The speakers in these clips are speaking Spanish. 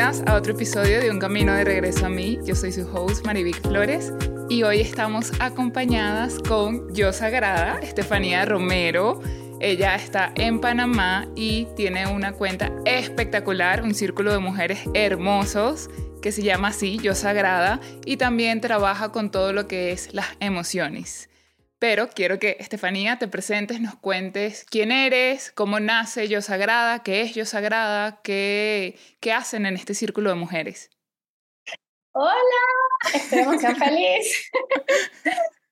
Bienvenidas a otro episodio de Un Camino de Regreso a mí. Yo soy su host Marivic Flores y hoy estamos acompañadas con Yo Sagrada, Estefanía Romero. Ella está en Panamá y tiene una cuenta espectacular, un círculo de mujeres hermosos que se llama así, Yo Sagrada, y también trabaja con todo lo que es las emociones. Pero quiero que Estefanía te presentes, nos cuentes quién eres, cómo nace Yo Sagrada, qué es Yo Sagrada, qué, qué hacen en este círculo de mujeres. Hola, estoy demasiado feliz.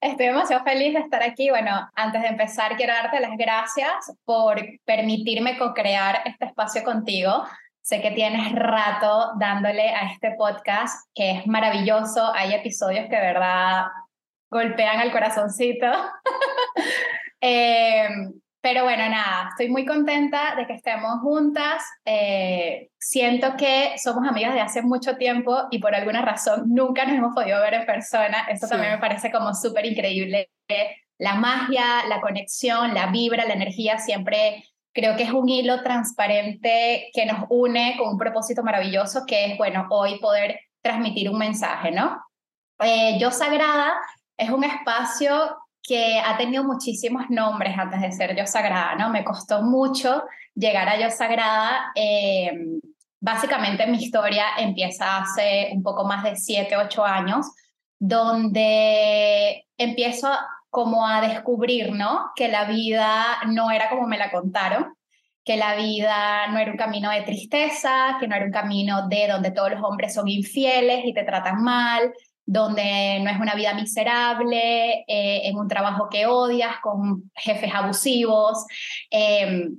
Estoy demasiado feliz de estar aquí. Bueno, antes de empezar, quiero darte las gracias por permitirme co-crear este espacio contigo. Sé que tienes rato dándole a este podcast, que es maravilloso. Hay episodios que de verdad golpean al corazoncito. eh, pero bueno, nada, estoy muy contenta de que estemos juntas. Eh, siento que somos amigas de hace mucho tiempo y por alguna razón nunca nos hemos podido ver en persona. Eso también me parece como súper increíble. La magia, la conexión, la vibra, la energía siempre creo que es un hilo transparente que nos une con un propósito maravilloso que es, bueno, hoy poder transmitir un mensaje, ¿no? Eh, Yo Sagrada es un espacio que ha tenido muchísimos nombres antes de ser Yo Sagrada, ¿no? Me costó mucho llegar a Yo Sagrada. Eh, básicamente mi historia empieza hace un poco más de 7, 8 años, donde empiezo como a descubrir, ¿no? Que la vida no era como me la contaron, que la vida no era un camino de tristeza, que no era un camino de donde todos los hombres son infieles y te tratan mal, donde no es una vida miserable, eh, en un trabajo que odias, con jefes abusivos. Em,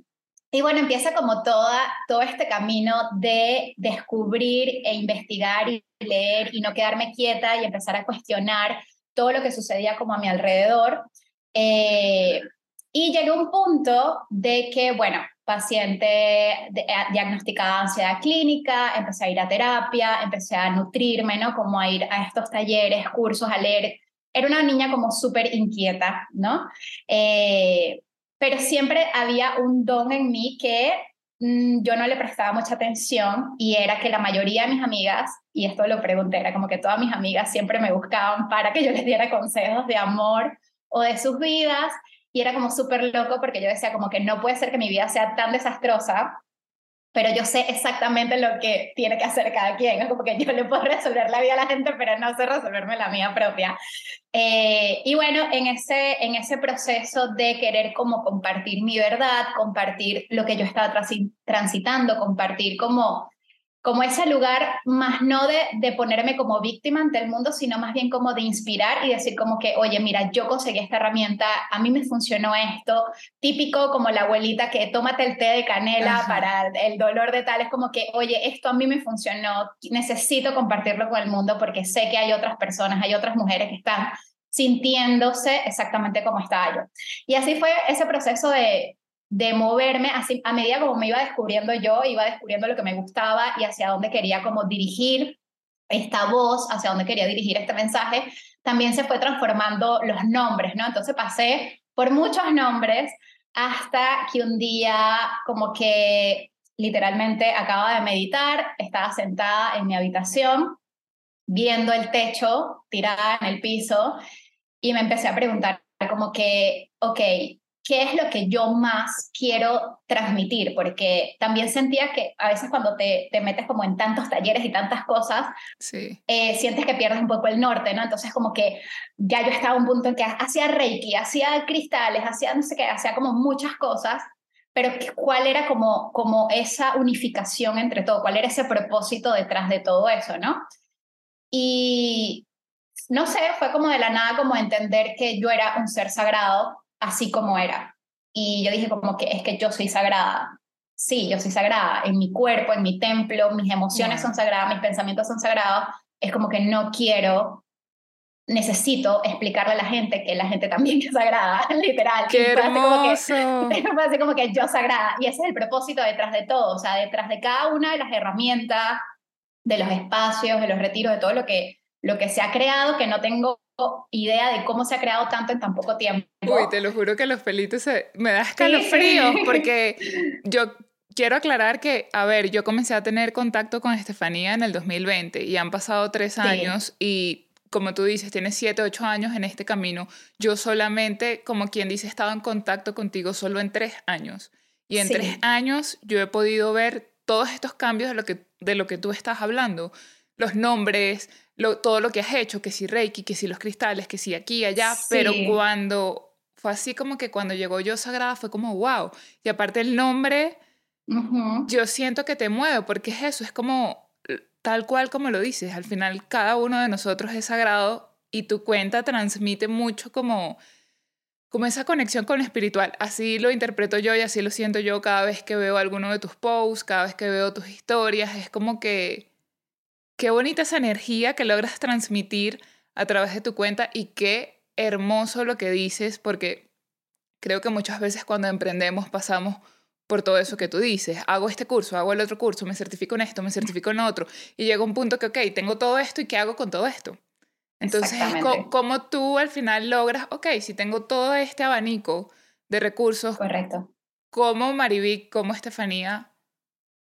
y bueno, empieza como toda, todo este camino de descubrir e investigar y leer y no quedarme quieta y empezar a cuestionar todo lo que sucedía como a mi alrededor. Eh, y llegué un punto de que, bueno, paciente eh, diagnosticada ansiedad clínica, empecé a ir a terapia, empecé a nutrirme, ¿no? Como a ir a estos talleres, cursos, a leer. Era una niña como súper inquieta, ¿no? Eh, pero siempre había un don en mí que mm, yo no le prestaba mucha atención y era que la mayoría de mis amigas, y esto lo pregunté, era como que todas mis amigas siempre me buscaban para que yo les diera consejos de amor o de sus vidas y era como súper loco porque yo decía como que no puede ser que mi vida sea tan desastrosa, pero yo sé exactamente lo que tiene que hacer cada quien. Es como que yo le puedo resolver la vida a la gente, pero no sé resolverme la mía propia. Eh, y bueno, en ese, en ese proceso de querer como compartir mi verdad, compartir lo que yo estaba transitando, compartir como como ese lugar más no de, de, ponerme como víctima ante el mundo, sino más bien como de inspirar y decir como que, oye, mira, yo conseguí esta herramienta, a mí me funcionó esto, típico como la abuelita que tómate el té de canela para el dolor de tal, es como que, oye, esto a mí me funcionó, necesito compartirlo con el mundo porque sé que hay otras personas, hay otras mujeres que están sintiéndose exactamente como estaba yo. Y así fue ese proceso de, de moverme así, a medida como me iba descubriendo yo, iba descubriendo lo que me gustaba y hacia dónde quería como dirigir esta voz, hacia dónde quería dirigir este mensaje, también se fue transformando los nombres, ¿no? Entonces pasé por muchos nombres hasta que un día como que literalmente acaba de meditar, estaba sentada en mi habitación viendo el techo tirada en el piso y me empecé a preguntar como que, ok, qué es lo que yo más quiero transmitir, porque también sentía que a veces cuando te, te metes como en tantos talleres y tantas cosas, sí. eh, sientes que pierdes un poco el norte, ¿no? Entonces como que ya yo estaba a un punto en que hacía reiki, hacía cristales, hacía no sé qué, hacía como muchas cosas, pero cuál era como, como esa unificación entre todo, cuál era ese propósito detrás de todo eso, ¿no? Y no sé, fue como de la nada como entender que yo era un ser sagrado así como era. Y yo dije como que es que yo soy sagrada. Sí, yo soy sagrada en mi cuerpo, en mi templo, mis emociones son sagradas, mis pensamientos son sagrados. Es como que no quiero, necesito explicarle a la gente que la gente también es sagrada, literal. ¡Qué hermoso! Fue así como que yo sagrada. Y ese es el propósito detrás de todo, o sea, detrás de cada una de las herramientas, de los espacios, de los retiros, de todo lo que, lo que se ha creado, que no tengo idea de cómo se ha creado tanto en tan poco tiempo. Uy, te lo juro que los pelitos se... me da escalofrío porque yo quiero aclarar que, a ver, yo comencé a tener contacto con Estefanía en el 2020 y han pasado tres años y como tú dices, tienes siete, ocho años en este camino. Yo solamente, como quien dice, he estado en contacto contigo solo en tres años. Y en tres años yo he podido ver todos estos cambios de lo que, de lo que tú estás hablando. Los nombres, lo, todo lo que has hecho, que si Reiki, que si los cristales, que si aquí, allá. Pero cuando fue así como que cuando llegó yo sagrada fue como wow. Y aparte el nombre, yo siento que te mueve porque es eso, es como tal cual como lo dices, al final cada uno de nosotros es sagrado y tu cuenta transmite mucho como, como esa conexión con lo espiritual. Así lo interpreto yo y así lo siento yo cada vez que veo alguno de tus posts, cada vez que veo tus historias. Es como que qué bonita esa energía que logras transmitir a través de tu cuenta y qué hermoso lo que dices porque creo que muchas veces cuando emprendemos pasamos por todo eso que tú dices. Hago este curso, hago el otro curso, me certifico en esto, me certifico en otro. Y llega un punto que, ok, tengo todo esto y ¿qué hago con todo esto? Entonces, ¿cómo tú al final logras, ok, si tengo todo este abanico de recursos? Correcto. ¿Cómo Marivic, cómo Estefanía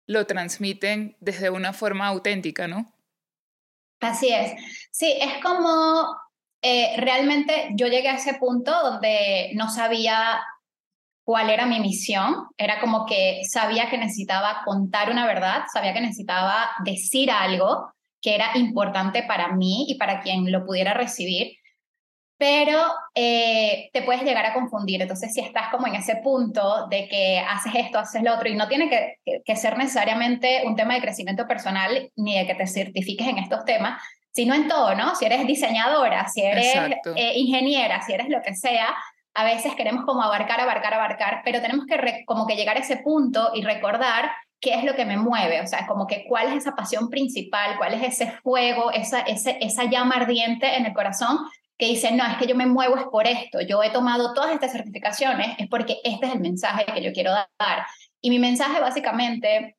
lo transmiten desde una forma auténtica, no? Así es. Sí, es como eh, realmente yo llegué a ese punto donde no sabía cuál era mi misión. Era como que sabía que necesitaba contar una verdad, sabía que necesitaba decir algo que era importante para mí y para quien lo pudiera recibir, pero eh, te puedes llegar a confundir. Entonces, si estás como en ese punto de que haces esto, haces lo otro, y no tiene que, que, ser necesariamente un tema de crecimiento personal ni de que te certifiques en estos temas, sino en todo, ¿no? Si eres diseñadora, si eres eh, ingeniera, si eres lo que sea, a veces queremos como abarcar, abarcar, abarcar, pero tenemos que como que llegar a ese punto y recordar qué es lo que me mueve, o sea, como que cuál es esa pasión principal, cuál es ese fuego, esa, ese, esa llama ardiente en el corazón que dice, no, es que yo me muevo es por esto, yo he tomado todas estas certificaciones, es porque este es el mensaje que yo quiero dar. Y mi mensaje básicamente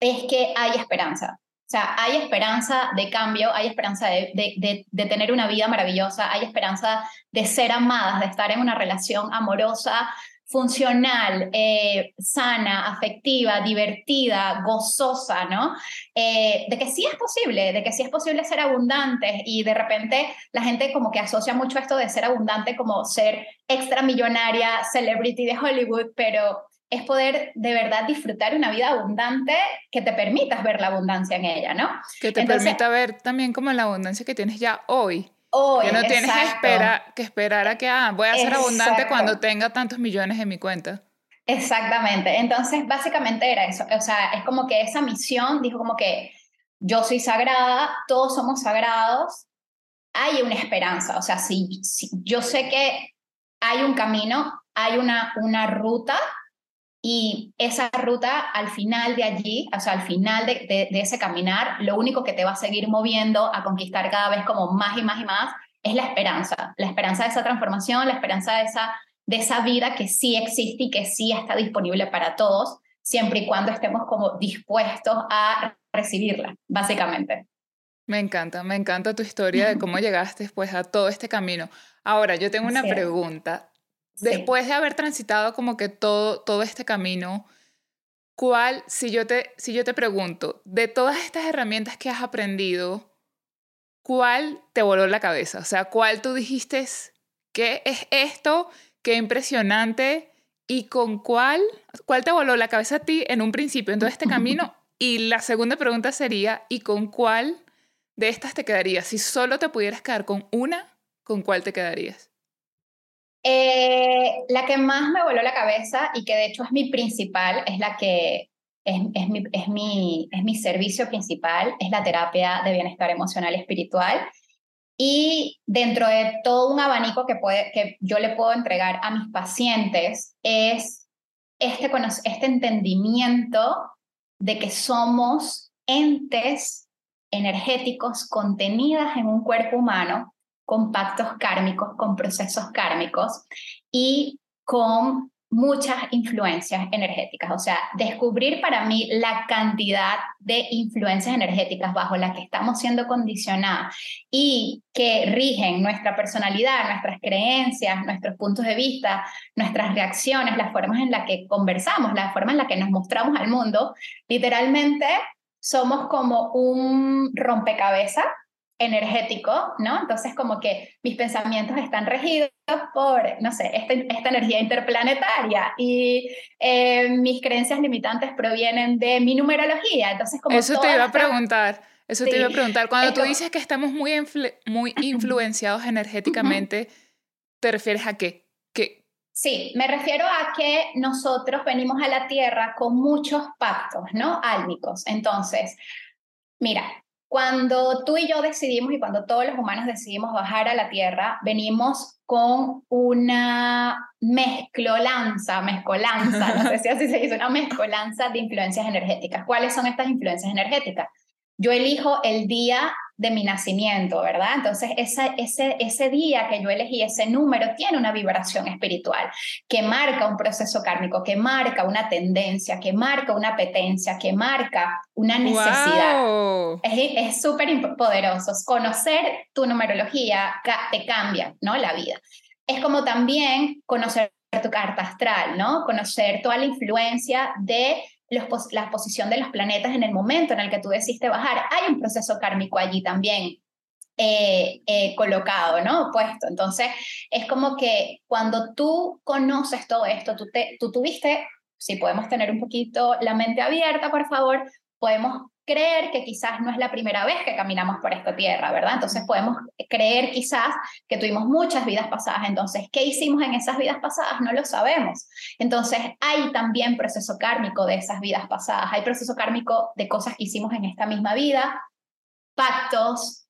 es que hay esperanza. O sea, hay esperanza de cambio, hay esperanza de, tener una vida maravillosa, hay esperanza de ser amadas, de estar en una relación amorosa, funcional, eh, sana, afectiva, divertida, gozosa, ¿no? Eh, de que sí es posible, de que sí es posible ser abundantes y de repente la gente como que asocia mucho esto de ser abundante como ser extramillonaria, celebrity de Hollywood, pero es poder de verdad disfrutar una vida abundante que te permitas ver la abundancia en ella, ¿no? Que te permita ver también como la abundancia que tienes ya hoy. Hoy, que no tienes que esperar, que esperar a que, ah, voy a ser abundante cuando tenga tantos millones en mi cuenta. Exactamente. Entonces, básicamente era eso. O sea, es como que esa misión dijo como que yo soy sagrada, todos somos sagrados, hay una esperanza. O sea, si, si yo sé que hay un camino, hay una, una ruta y esa ruta al final de allí, o sea, al final de, ese caminar, lo único que te va a seguir moviendo a conquistar cada vez como más y más y más es la esperanza, la esperanza de esa transformación, la esperanza de esa, de esa vida que sí existe y que sí está disponible para todos, siempre y cuando estemos como dispuestos a recibirla, básicamente. Me encanta, me encanta tu historia de cómo llegaste después a todo este camino. Ahora, yo tengo una pregunta. Después de haber transitado como que todo, todo este camino, ¿cuál, si yo, te, si yo te pregunto, de todas estas herramientas que has aprendido, ¿cuál te voló la cabeza? O sea, ¿cuál tú dijiste, qué es esto? Qué impresionante. ¿Y con cuál, cuál te voló la cabeza a ti en un principio, en todo este camino? Y la segunda pregunta sería, ¿y con cuál de estas te quedarías? Si solo te pudieras quedar con una, ¿con cuál te quedarías? Eh, la que más me voló la cabeza y que de hecho es mi principal, es la que es, es, mi, es, mi, es mi servicio principal, es la terapia de bienestar emocional y espiritual. Y dentro de todo un abanico que, puede, que yo le puedo entregar a mis pacientes es este, este entendimiento de que somos entes energéticos contenidas en un cuerpo humano con pactos kármicos, con procesos kármicos y con muchas influencias energéticas, o sea, descubrir para mí la cantidad de influencias energéticas bajo las que estamos siendo condicionados y que rigen nuestra personalidad, nuestras creencias, nuestros puntos de vista, nuestras reacciones, las formas en las que conversamos, la forma en la que nos mostramos al mundo, literalmente somos como un rompecabezas energético, ¿no? Entonces como que mis pensamientos están regidos por, no sé, esta, esta energía interplanetaria y eh, mis creencias limitantes provienen de mi numerología. Entonces como... Eso te iba a preguntar. Eso te iba a preguntar. Cuando tú dices que estamos muy, muy influenciados energéticamente, ¿te refieres a qué? ¿Qué? Sí, me refiero a que nosotros venimos a la Tierra con muchos pactos, ¿no? Álmicos. Entonces, mira, cuando tú y yo decidimos y cuando todos los humanos decidimos bajar a la Tierra, venimos con una mezclolanza, mezcolanza, no sé si así se dice, una mezcolanza de influencias energéticas. ¿Cuáles son estas influencias energéticas? Yo elijo el día de mi nacimiento, ¿verdad? Entonces, ese, ese, ese día que yo elegí, ese número, tiene una vibración espiritual que marca un proceso kármico, que marca una tendencia, que marca una apetencia, que marca una necesidad. Es súper poderoso. Conocer tu numerología te cambia, ¿no? La vida. Es como también conocer tu carta astral, ¿no? Conocer toda la influencia de la posición de los planetas en el momento en el que tú decidiste bajar. Hay un proceso kármico allí también eh, eh, colocado, ¿no? Puesto. Entonces, es como que cuando tú conoces todo esto, tú, te, tú tuviste, si podemos tener un poquito la mente abierta, por favor, podemos creer que quizás no es la primera vez que caminamos por esta tierra, ¿verdad? Entonces podemos creer quizás que tuvimos muchas vidas pasadas. Entonces, ¿qué hicimos en esas vidas pasadas? No lo sabemos. Entonces, hay también proceso kármico de esas vidas pasadas. Hay proceso kármico de cosas que hicimos en esta misma vida, pactos,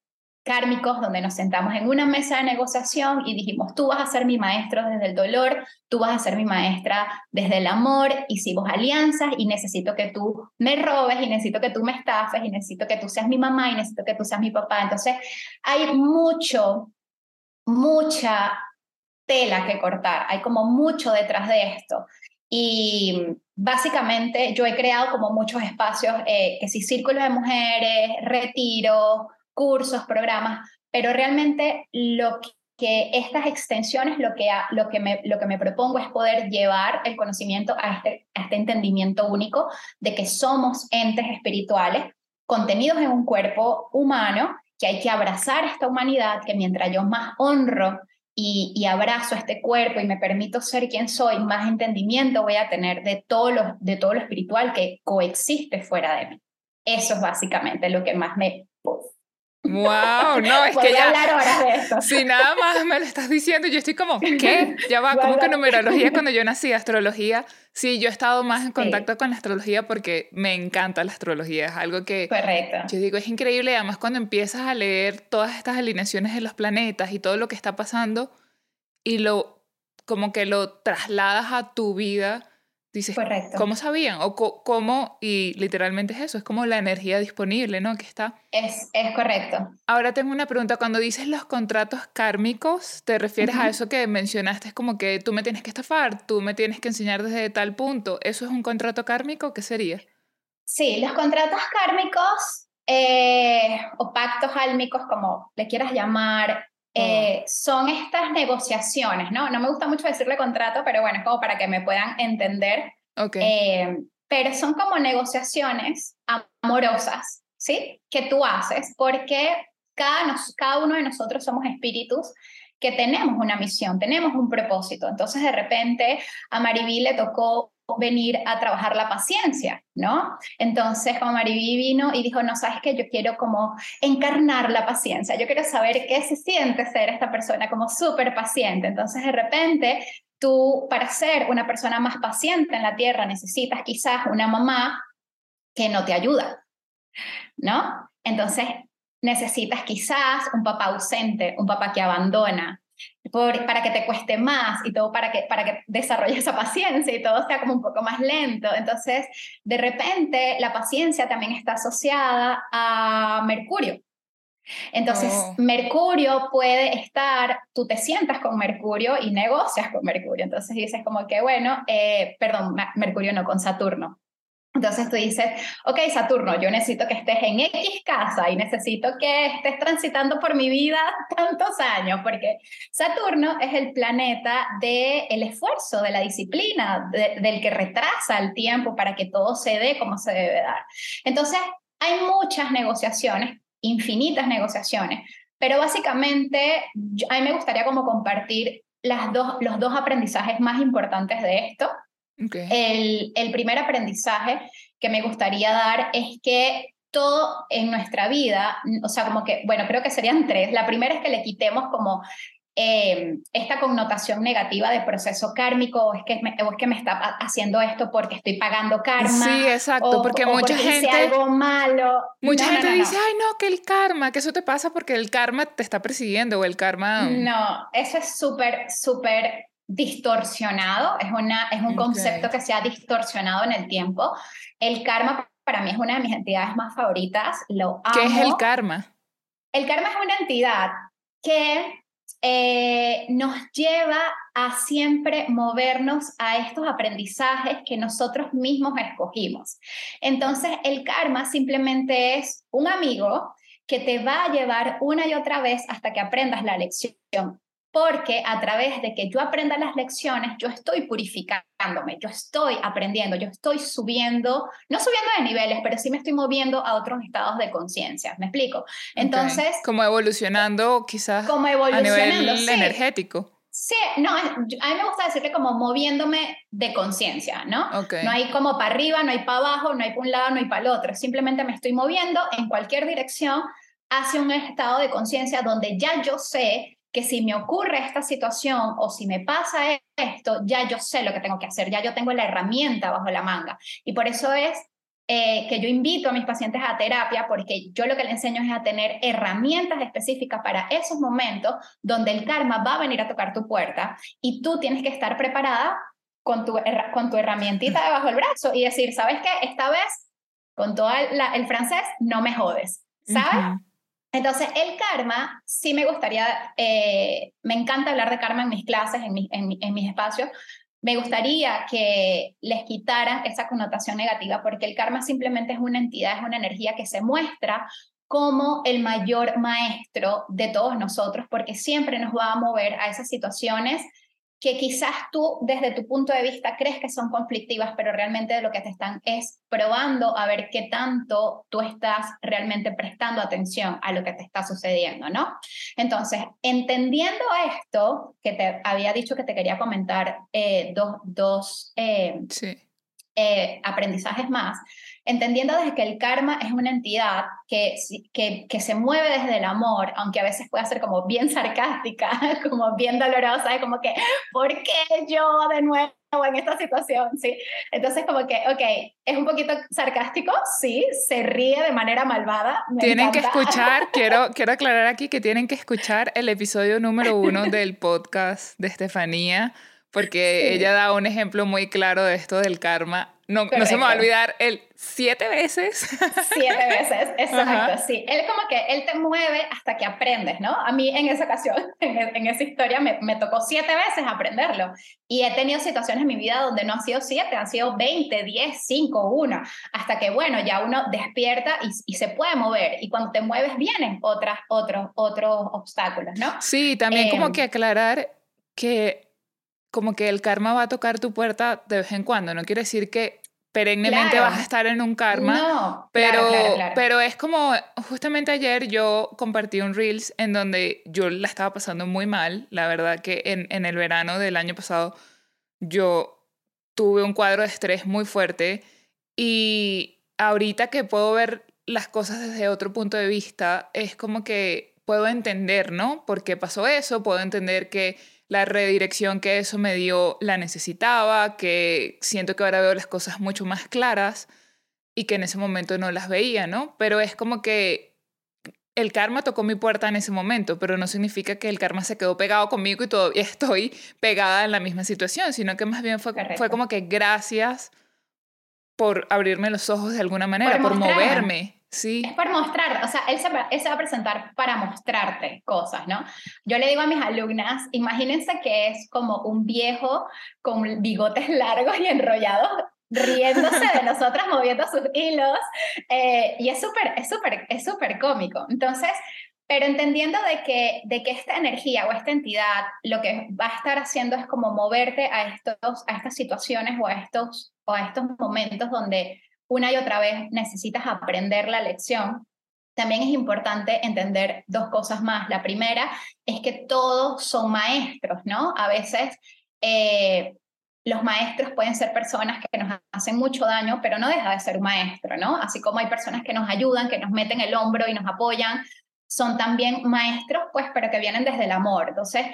kármicos donde nos sentamos en una mesa de negociación y dijimos, tú vas a ser mi maestro desde el dolor, tú vas a ser mi maestra desde el amor, hicimos alianzas y necesito que tú me robes y necesito que tú me estafes y necesito que tú seas mi mamá y necesito que tú seas mi papá. Entonces, hay mucho, mucha tela que cortar, hay como mucho detrás de esto. Y básicamente yo he creado como muchos espacios, eh, que si círculos de mujeres, retiro, cursos, programas, pero realmente lo que estas extensiones lo que, lo, que me, lo que me propongo es poder llevar el conocimiento a este, a este entendimiento único de que somos entes espirituales contenidos en un cuerpo humano, que hay que abrazar esta humanidad, que mientras yo más honro y, y, abrazo este cuerpo y me permito ser quien soy, más entendimiento voy a tener de todo, lo, de todo lo espiritual que coexiste fuera de mí. Eso es básicamente lo que más me Wow, no, es que ya. hablar ahora de esto. Si nada más me lo estás diciendo, yo estoy como, ¿qué? Ya va, como que numerología cuando yo nací, astrología. Sí, yo he estado más en contacto con la astrología porque me encanta la astrología. Es algo que. Correcto. Yo digo, es increíble. Además, cuando empiezas a leer todas estas alineaciones de los planetas y todo lo que está pasando y lo. como que lo trasladas a tu vida Dices, Correcto. ¿cómo sabían? O cómo, y literalmente es eso, es como la energía disponible, ¿no? Que está. Es, es correcto. Ahora tengo una pregunta, cuando dices los contratos kármicos, ¿te refieres a eso que mencionaste? Es como que tú me tienes que estafar, tú me tienes que enseñar desde tal punto. ¿Eso es un contrato kármico? ¿Qué sería? Sí, los contratos kármicos eh, o pactos álmicos, como le quieras llamar, eh, son estas negociaciones, ¿no? No me gusta mucho decirle contrato, pero bueno, es como para que me puedan entender. Okay. Eh, pero son como negociaciones amorosas, ¿sí? Que tú haces porque cada, cada uno de nosotros somos espíritus que tenemos una misión, tenemos un propósito. Entonces, de repente, a Mariví le tocó venir a trabajar la paciencia, ¿no? Entonces, Mariví vino y dijo, no, sabes que yo quiero como encarnar la paciencia, yo quiero saber qué se siente ser esta persona como súper paciente. Entonces, de repente, tú para ser una persona más paciente en la tierra necesitas quizás una mamá que no te ayuda, ¿no? Entonces, necesitas quizás un papá ausente, un papá que abandona, para que te cueste más y todo para que, para que desarrolles esa paciencia y todo sea como un poco más lento. Entonces, de repente, la paciencia también está asociada a Mercurio. Entonces, Oh. Mercurio puede estar, tú te sientas con Mercurio y negocias con Mercurio. Entonces dices como que, bueno, eh, perdón, Mercurio no, con Saturno. Entonces tú dices, ok, Saturno, yo necesito que estés en X casa y necesito que estés transitando por mi vida tantos años, porque Saturno es el planeta del esfuerzo, de la disciplina, de- del que retrasa el tiempo para que todo se dé como se debe dar. Entonces, hay muchas negociaciones, infinitas negociaciones, pero básicamente yo- a mí me gustaría como compartir las dos, los dos aprendizajes más importantes de esto. Ok. El, el primer aprendizaje que me gustaría dar es que todo en nuestra vida, o sea, como que, bueno, creo que serían tres. La primera es que le quitemos como eh, esta connotación negativa de proceso kármico, o es, que me, o es que me está ha- haciendo esto porque estoy pagando karma. Sí, exacto, o- porque o mucha porque hice gente, algo malo. mucha No, no, gente no, no. dice, ay no, que el karma, que eso te pasa porque el karma te está persiguiendo o el karma... No, eso es súper, súper distorsionado, es, una, es un concepto que se ha distorsionado en el tiempo. El karma para mí es una de mis entidades más favoritas, lo amo. ¿Qué es el karma? El karma es una entidad que eh, nos lleva a siempre movernos a estos aprendizajes que nosotros mismos escogimos. Entonces, el karma simplemente es un amigo que te va a llevar una y otra vez hasta que aprendas la lección. Porque a través de que yo aprenda las lecciones, yo estoy purificándome, yo estoy aprendiendo, yo estoy subiendo, no subiendo de niveles, pero sí me estoy moviendo a otros estados de conciencia. ¿Me explico? Entonces, Ok. Como evolucionando quizás como a evolucionando. nivel sí. energético. Sí, no, a mí me gusta decirle como moviéndome de conciencia, ¿no? Ok. No hay como para arriba, no hay para abajo, no hay para un lado, no hay para el otro. Simplemente me estoy moviendo en cualquier dirección hacia un estado de conciencia donde ya yo sé que si me ocurre esta situación o si me pasa esto, ya yo sé lo que tengo que hacer, ya yo tengo la herramienta bajo la manga. Y por eso es eh, que yo invito a mis pacientes a terapia porque yo lo que les enseño es a tener herramientas específicas para esos momentos donde el karma va a venir a tocar tu puerta y tú tienes que estar preparada con tu, con tu herramientita debajo del brazo y decir, ¿sabes qué? Esta vez, con todo el, la- el francés, no me jodes, ¿sabes? Ujú. Entonces, el karma, sí me gustaría, eh, me encanta hablar de karma en mis clases, en, mi- en, en mis espacios. Me gustaría que les quitaran esa connotación negativa, porque el karma simplemente es una entidad, es una energía que se muestra como el mayor maestro de todos nosotros, porque siempre nos va a mover a esas situaciones que quizás tú desde tu punto de vista crees que son conflictivas, pero realmente lo que te están es probando a ver qué tanto tú estás realmente prestando atención a lo que te está sucediendo, ¿no? Entonces, entendiendo esto, que te había dicho que te quería comentar eh, dos, dos eh, Sí. eh, aprendizajes más, entendiendo desde que el karma es una entidad que, que, que se mueve desde el amor, aunque a veces pueda ser como bien sarcástica, como bien dolorosa, es como que, ¿por qué yo de nuevo en esta situación? ¿Sí? Entonces como que, ok, es un poquito sarcástico, sí, se ríe de manera malvada. me Tienen que escuchar, quiero, quiero aclarar aquí que tienen que escuchar el episodio número uno del podcast de Estefanía, porque Sí. ella da un ejemplo muy claro de esto del karma. No, no se me va a olvidar el siete veces. Siete veces, exacto, Ajá. sí. Él como que, él te mueve hasta que aprendes, ¿no? A mí en esa ocasión, en, en esa historia, me, me tocó siete veces aprenderlo. Y he tenido situaciones en mi vida donde no han sido siete, han sido 20, 10, 5, 1, hasta que, bueno, ya uno despierta y, y se puede mover. Y cuando te mueves vienen otras, otros, otros obstáculos, ¿no? Sí, también como Em. que aclarar que como que el karma va a tocar tu puerta de vez en cuando. No quiere decir que perennemente Claro. vas a estar en un karma. No, Pero, claro, claro, claro. pero es como, justamente ayer yo compartí un Reels en donde yo la estaba pasando muy mal. La verdad que en, en el verano del año pasado yo tuve un cuadro de estrés muy fuerte y ahorita que puedo ver las cosas desde otro punto de vista, es como que puedo entender, ¿no? ¿Por qué pasó eso? Puedo entender que la redirección que eso me dio la necesitaba, que siento que ahora veo las cosas mucho más claras y que en ese momento no las veía, ¿no? Pero es como que el karma tocó mi puerta en ese momento, pero no significa que el karma se quedó pegado conmigo y todavía estoy pegada en la misma situación, sino que más bien fue, Correcto. fue como que gracias por abrirme los ojos de alguna manera, por, moverme. Sí. Es por mostrar, o sea, él se, él va a presentar para mostrarte cosas, ¿no? Yo le digo a mis alumnas, imagínense que es como un viejo con bigotes largos y enrollados riéndose de nosotras, moviendo sus hilos, eh, y es súper, es súper, es súper cómico. Entonces, pero entendiendo de que, de que esta energía o esta entidad lo que va a estar haciendo es como moverte a, estos, a estas situaciones o a, estos, o a estos momentos donde una y otra vez necesitas aprender la lección, también es importante entender dos cosas más. La primera es que todos son maestros, ¿no? A veces eh, los maestros pueden ser personas que nos hacen mucho daño, pero no deja de ser un maestro, ¿no? Así como hay personas que nos ayudan, que nos meten el hombro y nos apoyan, son también maestros, pues, pero que vienen desde el amor. Entonces,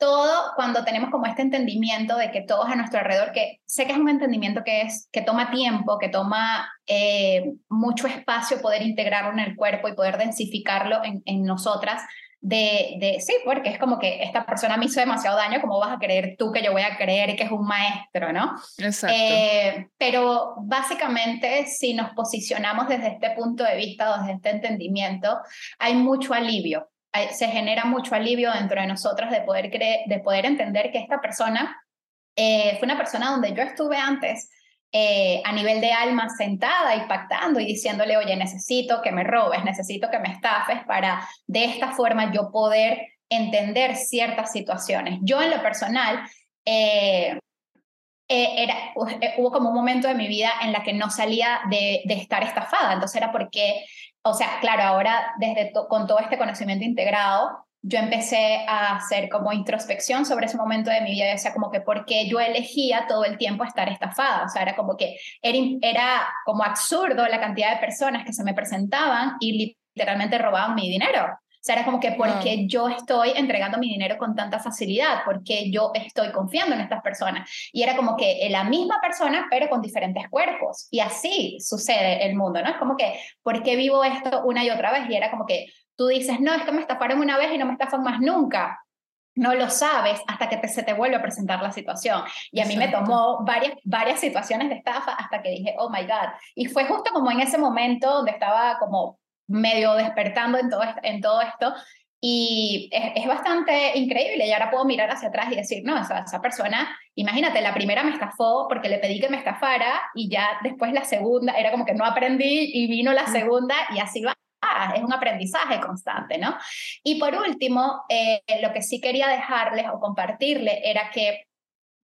todo cuando tenemos como este entendimiento de que todos a nuestro alrededor, que sé que es un entendimiento que, es, que toma tiempo, que toma eh, mucho espacio poder integrarlo en el cuerpo y poder densificarlo en, en nosotras, de, de, sí, porque es como que esta persona me hizo demasiado daño, ¿cómo vas a creer tú que yo voy a creer que es un maestro, ¿no? Exacto. Eh, pero básicamente, si nos posicionamos desde este punto de vista, desde este entendimiento, hay mucho alivio. Se genera mucho alivio dentro de nosotros de poder, de poder entender que esta persona eh, fue una persona donde yo estuve antes, eh, a nivel de alma sentada y pactando y diciéndole, oye, necesito que me robes, necesito que me estafes para de esta forma yo poder entender ciertas situaciones. Yo en lo personal, eh, eh, era, hubo como un momento de mi vida en la que no salía de, de estar estafada, entonces era porque, o sea, claro, ahora desde con todo este conocimiento integrado, yo empecé a hacer como introspección sobre ese momento de mi vida, o sea, como que porque yo elegía todo el tiempo estar estafada, o sea, era como que era, era como absurdo la cantidad de personas que se me presentaban y literalmente robaban mi dinero. O sea, era como que porque yo estoy entregando mi dinero con tanta facilidad, porque yo estoy confiando en estas personas. Y era como que la misma persona, pero con diferentes cuerpos. Y así sucede el mundo, ¿no? Es como que, ¿por qué vivo esto una y otra vez? Y era como que, Tú dices, no, es que me estafaron una vez y no me estafan más nunca. No lo sabes hasta que se te vuelve a presentar la situación. Y a mí me tomó varias, varias situaciones de estafa hasta que dije, oh my God. Y fue justo como en ese momento donde estaba como medio despertando en todo, en todo esto. Y es, bastante increíble. Y ahora puedo mirar hacia atrás y decir, no, esa, esa persona, imagínate, la primera me estafó porque le pedí que me estafara y ya después la segunda era como que no aprendí y vino la segunda y así va es un aprendizaje constante, ¿no? Y por último, eh, lo que sí quería dejarles o compartirles era que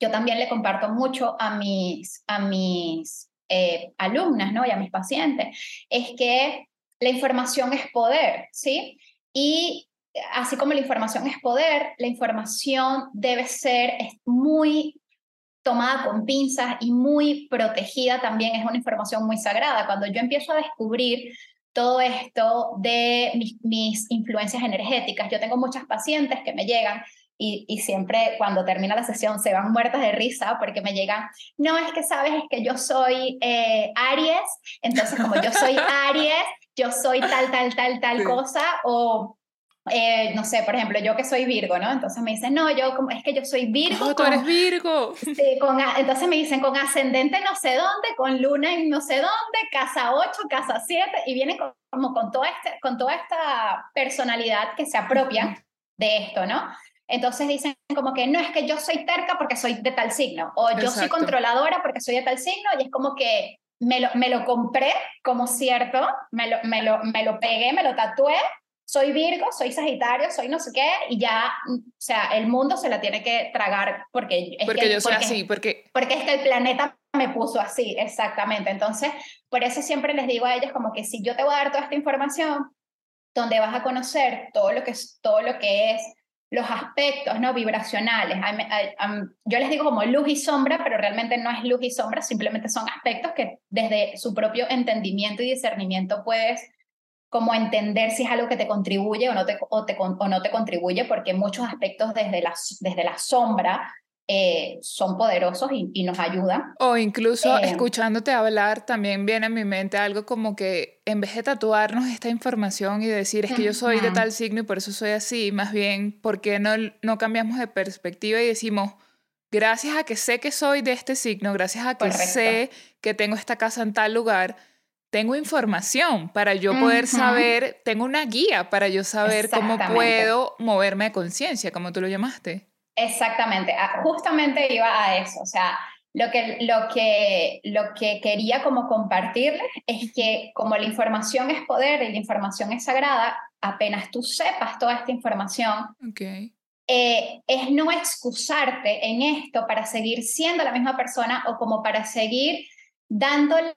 yo también le comparto mucho a mis, a mis eh, alumnas, ¿no? Y a mis pacientes, es que la información es poder, ¿sí? Y así como la información es poder, la información debe ser muy tomada con pinzas y muy protegida también, es una información muy sagrada. Cuando yo empiezo a descubrir todo esto de mis, influencias energéticas. Yo tengo muchas pacientes que me llegan y, y, siempre cuando termina la sesión se van muertas de risa porque me llegan, no, es que sabes, es que yo soy eh, Aries, entonces como yo soy Aries, yo soy tal, tal, tal, tal cosa, o eh, no sé, por ejemplo, yo que soy Virgo, ¿no? Entonces me dicen, no, yo como, es que yo soy Virgo. No, tú eres Virgo. Sí, con, entonces me dicen, con ascendente no sé dónde, con luna en no sé dónde, casa 8, casa 7, y viene como con, todo este, con toda esta personalidad que se apropia de esto, ¿no? Entonces dicen como que no es que yo soy terca porque soy de tal signo, o yo soy controladora porque soy de tal signo, y es como que me lo, me lo compré como cierto, me lo, me, lo, me lo pegué, me lo tatué, soy Virgo, soy Sagitario, soy no sé qué, y ya, o sea, el mundo se la tiene que tragar porque... Es porque que, yo soy así, porque... Porque es que el planeta me puso así, exactamente. Entonces, por eso siempre les digo a ellos como que si yo te voy a dar toda esta información, donde vas a conocer todo lo que es, todo lo que es los aspectos no vibracionales. Yo les digo como luz y sombra, pero realmente no es luz y sombra, simplemente son aspectos que desde su propio entendimiento y discernimiento puedes como entender si es algo que te contribuye o no te, o, no te contribuye, porque muchos aspectos desde la, desde la sombra eh, son poderosos y, nos ayudan. O incluso eh, escuchándote hablar, también viene a mi mente algo como que en vez de tatuarnos esta información y decir es que yo soy de tal signo y por eso soy así, más bien, ¿por qué no, no cambiamos de perspectiva y decimos, gracias a que sé que soy de este signo, gracias a que sé que tengo esta casa en tal lugar, tengo información para yo poder saber, tengo una guía para yo saber cómo puedo moverme a conciencia, como tú lo llamaste. Exactamente, ah, justamente iba a eso, o sea, lo que, lo que, lo que quería como compartirles es que como la información es poder y la información es sagrada, apenas tú sepas toda esta información, okay. Eh, es no excusarte en esto para seguir siendo la misma persona o como para seguir dándole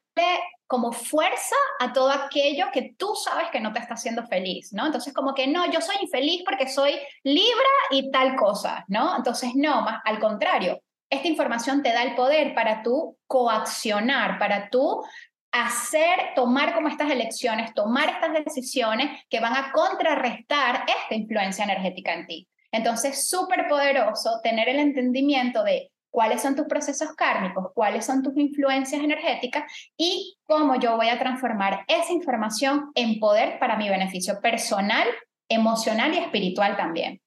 como fuerza a todo aquello que tú sabes que no te está haciendo feliz, ¿no? Entonces como que no, yo soy infeliz porque soy libra y tal cosa, ¿no? Entonces no, más al contrario, esta información te da el poder para tú coaccionar, para tú hacer, tomar como estas elecciones, tomar estas decisiones que van a contrarrestar esta influencia energética en ti. Entonces, súper poderoso tener el entendimiento de cuáles son tus procesos kármicos, cuáles son tus influencias energéticas y cómo yo voy a transformar esa información en poder para mi beneficio personal, emocional y espiritual también.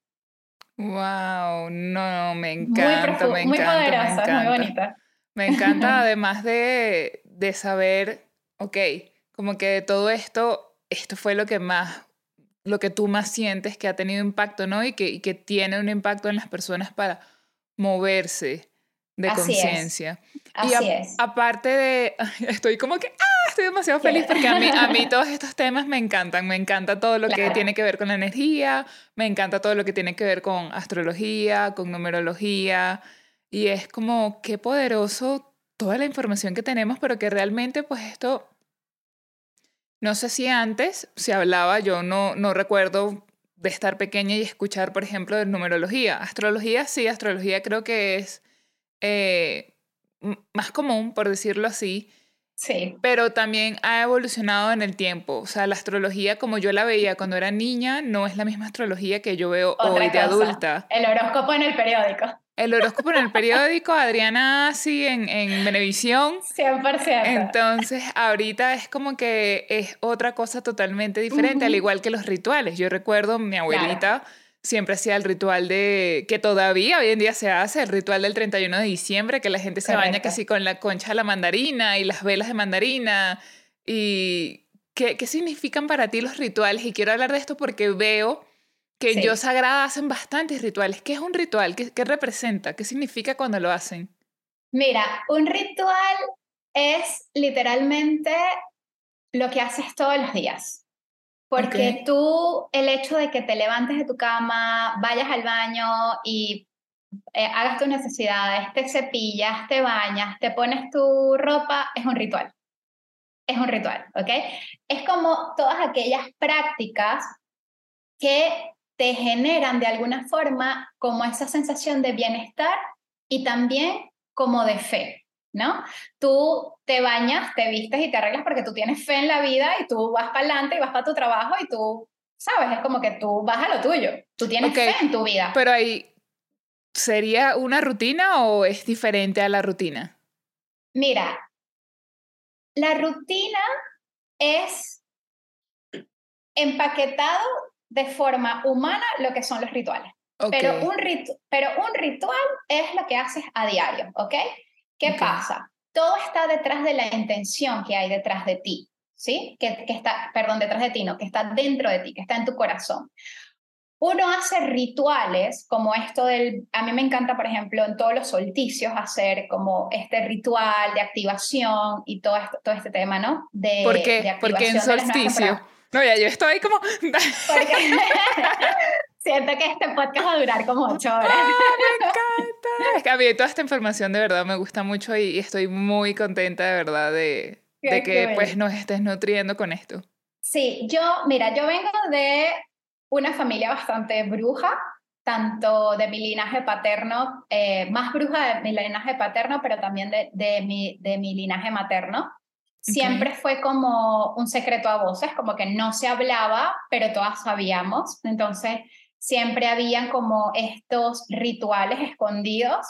Wow, no, me encanta, muy, me muy poderosa, muy bonita. Me encanta además de, de saber, ok, como que de todo esto, esto fue lo que más lo que tú más sientes que ha tenido impacto, ¿no? Y que, y que tiene un impacto en las personas para moverse de conciencia. Así es. Aparte de, estoy como que, ah, estoy demasiado feliz porque a mí, a mí todos estos temas me encantan. Me encanta todo lo que tiene que ver con la energía, me encanta todo lo que tiene que ver con astrología, con numerología. Y es como, qué poderoso toda la información que tenemos, pero que realmente pues esto no sé si antes se hablaba, yo no, no recuerdo de estar pequeña y escuchar, por ejemplo, de numerología. Astrología, sí, astrología creo que es eh, más común, por decirlo así. Sí. Pero también ha evolucionado en el tiempo. O sea, la astrología como yo la veía cuando era niña no es la misma astrología que yo veo hoy de adulta. El horóscopo en el periódico. El horóscopo en el periódico, Adriana sí en, en Venevisión. 100%. Entonces, ahorita es como que es otra cosa totalmente diferente, al igual que los rituales. Yo recuerdo mi abuelita siempre hacía el ritual de, que todavía hoy en día se hace, el ritual del 31 de diciembre, que la gente se baña casi con la concha de la mandarina y las velas de mandarina. ¿Y qué, qué significan para ti los rituales? Y quiero hablar de esto porque veo que yo Sagrada hacen bastantes rituales. ¿Qué es un ritual? ¿Qué, ¿Qué, representa? ¿Qué significa cuando lo hacen? Mira, un ritual es literalmente lo que haces todos los días. Porque tú, el hecho de que te levantes de tu cama, vayas al baño y eh, hagas tus necesidades, te cepillas, te bañas, te pones tu ropa, es un ritual. Es un ritual, ¿ok? Es como todas aquellas prácticas que te generan de alguna forma como esa sensación de bienestar y también como de fe, ¿no? Tú te bañas, te vistes y te arreglas porque tú tienes fe en la vida y tú vas para adelante y vas para tu trabajo y tú, ¿sabes? Es como que tú vas a lo tuyo, tú tienes fe en tu vida. Pero ahí, ¿sería una rutina o es diferente a la rutina? Mira, la rutina es empaquetado de forma humana lo que son los rituales. Pero, un pero un ritual es lo que haces a diario, ¿ok? ¿Qué pasa? Todo está detrás de la intención que hay detrás de ti, ¿sí? Que, que está, perdón, detrás de ti, no, que está dentro de ti, que está en tu corazón. Uno hace rituales como esto del, a mí me encanta, por ejemplo, en todos los solsticios hacer como este ritual de activación y todo, esto, todo este tema, ¿no? De, ¿Por qué? Porque en solsticio no, ya yo estoy como... siento que este podcast va a durar como ocho horas. Ah, me encanta. Es que a mí toda esta información de verdad me gusta mucho y, estoy muy contenta de verdad de, de que pues nos estés nutriendo con esto. Sí, yo, mira, yo vengo de una familia bastante bruja, tanto de mi linaje paterno, eh, más bruja de mi linaje paterno, pero también de, de, mi, de mi linaje materno. Siempre fue como un secreto a voces, como que no se hablaba, pero todas sabíamos. Entonces, siempre habían como estos rituales escondidos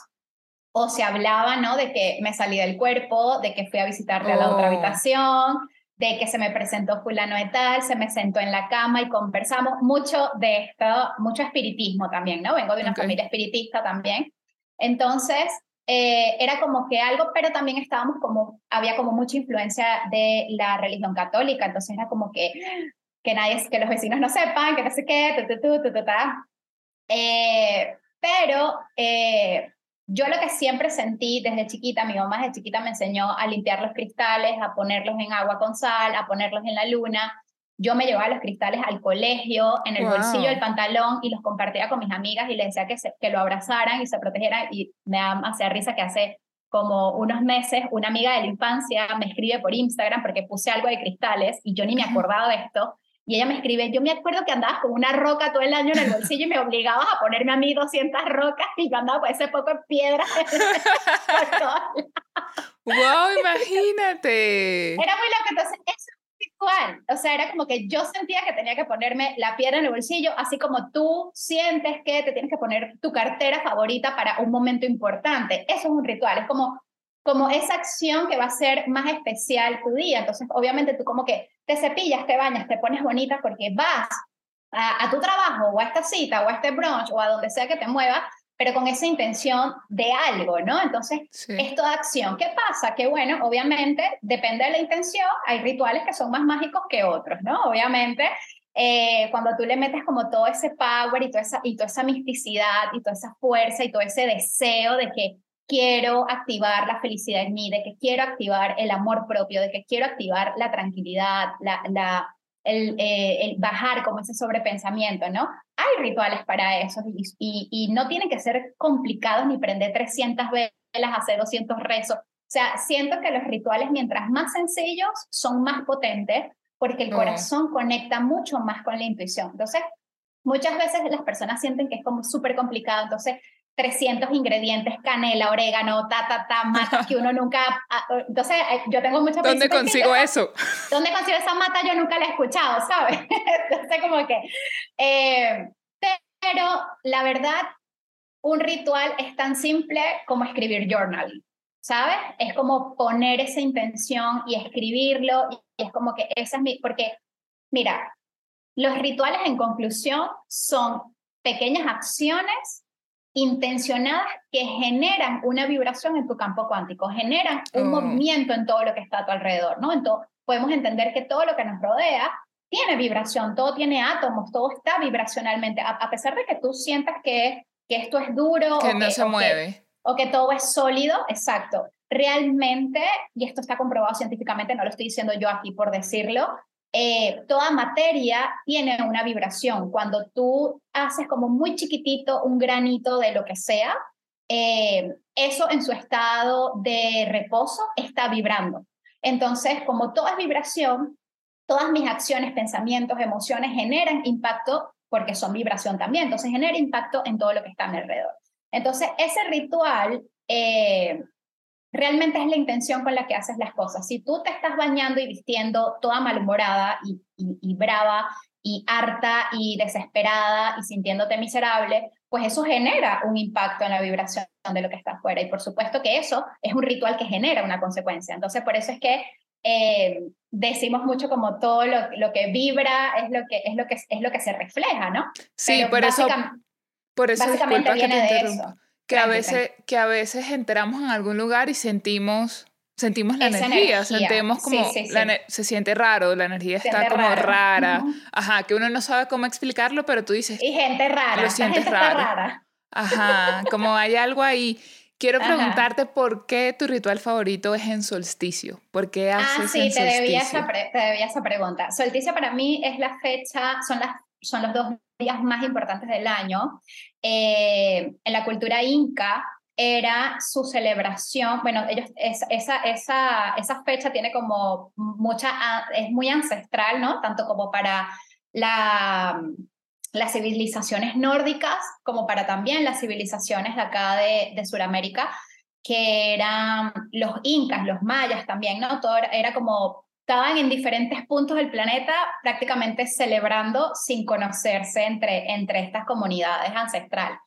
o se hablaba, ¿no? De que me salí del cuerpo, de que fui a visitarle a la otra oh. habitación, de que se me presentó fulano de tal, se me sentó en la cama y conversamos mucho de esto, mucho espiritismo también, ¿no? Vengo de una familia espiritista también. Entonces, eh, era como que algo, pero también estábamos como, había como mucha influencia de la religión católica, entonces era como que, que nadie, que los vecinos no sepan, que no sé qué, tu, tu, tu, tu, eh, pero eh, yo lo que siempre sentí desde chiquita, mi mamá desde chiquita me enseñó a limpiar los cristales, a ponerlos en agua con sal, a ponerlos en la luna. Yo me llevaba los cristales al colegio, en el bolsillo del pantalón y los compartía con mis amigas y les decía que, que lo abrazaran y se protegieran. Y me hacía risa que hace como unos meses una amiga de la infancia me escribe por Instagram porque puse algo de cristales y yo ni me acordaba de esto. Y ella me escribe, yo me acuerdo que andabas con una roca todo el año en el bolsillo y me obligabas a ponerme a mí 200 rocas y yo andaba con ese poco de piedra. ¡Wow! Imagínate. Era muy loco. Entonces, eso es ritual. O sea, era como que yo sentía que tenía que ponerme la piedra en el bolsillo, así como tú sientes que te tienes que poner tu cartera favorita para un momento importante. Eso es un ritual. Es como como esa acción que va a ser más especial tu día. Entonces, obviamente tú como que te cepillas, te bañas, te pones bonita porque vas a, tu trabajo o a esta cita o a este brunch o a donde sea que te muevas, pero con esa intención de algo, ¿no? Entonces, es toda acción. ¿Qué pasa? Que bueno, obviamente, depende de la intención, hay rituales que son más mágicos que otros, ¿no? Obviamente, eh, cuando tú le metes como todo ese power y toda, esa, y toda esa misticidad y toda esa fuerza y todo ese deseo de que quiero activar la felicidad en mí, de que quiero activar el amor propio, de que quiero activar la tranquilidad, la, la, el, eh, el, bajar como ese sobrepensamiento, ¿no? Hay rituales para eso y, y, no tienen que ser complicados ni prender 300 velas, hacer 200 rezos. O sea, siento que los rituales, mientras más sencillos, son más potentes porque el corazón conecta mucho más con la intuición. Entonces, muchas veces las personas sienten que es como súper complicado. Entonces, 300 ingredientes, canela, orégano, ta, ta, ta, matas que uno nunca... Ah, entonces, eh, yo tengo mucha... ¿Dónde consigo eso? ¿Dónde consigo esa mata? Yo nunca la he escuchado, ¿sabes? Entonces, como que... Eh, pero, la verdad, un ritual es tan simple como escribir journal, ¿sabes? Es como poner esa intención y escribirlo, y es como que esa es mi... Porque, mira, los rituales en conclusión son pequeñas acciones intencionadas que generan una vibración en tu campo cuántico, generan un oh. movimiento en todo lo que está a tu alrededor, ¿no? Entonces, podemos entender que todo lo que nos rodea tiene vibración, todo tiene átomos, todo está vibracionalmente, a, pesar de que tú sientas que, que esto es duro. Que no se mueve. o que todo es sólido, exacto. Realmente, y esto está comprobado científicamente, no lo estoy diciendo yo aquí por decirlo, eh, toda materia tiene una vibración. Cuando tú haces como muy chiquitito un granito de lo que sea, eh, eso en su estado de reposo está vibrando. Entonces, como toda es vibración, todas mis acciones, pensamientos, emociones generan impacto porque son vibración también. Entonces, genera impacto en todo lo que está a mi alrededor. Entonces, ese ritual eh, realmente es la intención con la que haces las cosas. Si tú te estás bañando y vistiendo toda malhumorada y, y, brava y harta y desesperada y sintiéndote miserable, pues eso genera un impacto en la vibración de lo que está afuera. Y por supuesto que eso es un ritual que genera una consecuencia. Entonces, por eso es que eh, decimos mucho como todo lo, lo, que vibra es lo que, es, lo que, es lo que se refleja, ¿no? Sí, por eso, por eso básicamente viene de eso que a veces que a veces entramos en algún lugar y sentimos sentimos la energía, sentimos como se siente raro, la energía está como rara, ajá, que uno no sabe cómo explicarlo, pero tú dices y gente rara, lo sientes raro, ajá, como hay algo ahí. Quiero preguntarte por qué tu ritual favorito es en solsticio. ¿Por qué ah, haces ah, sí, te debía, esa te debía esa pregunta. Solsticio para mí es la fecha, son, las, son los dos días más importantes del año. Eh, en la cultura inca era su celebración, bueno, ellos, esa, esa, esa fecha tiene como mucha, es muy ancestral, ¿no? Tanto como para la, las civilizaciones nórdicas, como para también las civilizaciones de acá de, de Sudamérica, que eran los incas, los mayas también, ¿no? Todo era como estaban en diferentes puntos del planeta prácticamente celebrando sin conocerse entre, entre estas comunidades ancestrales.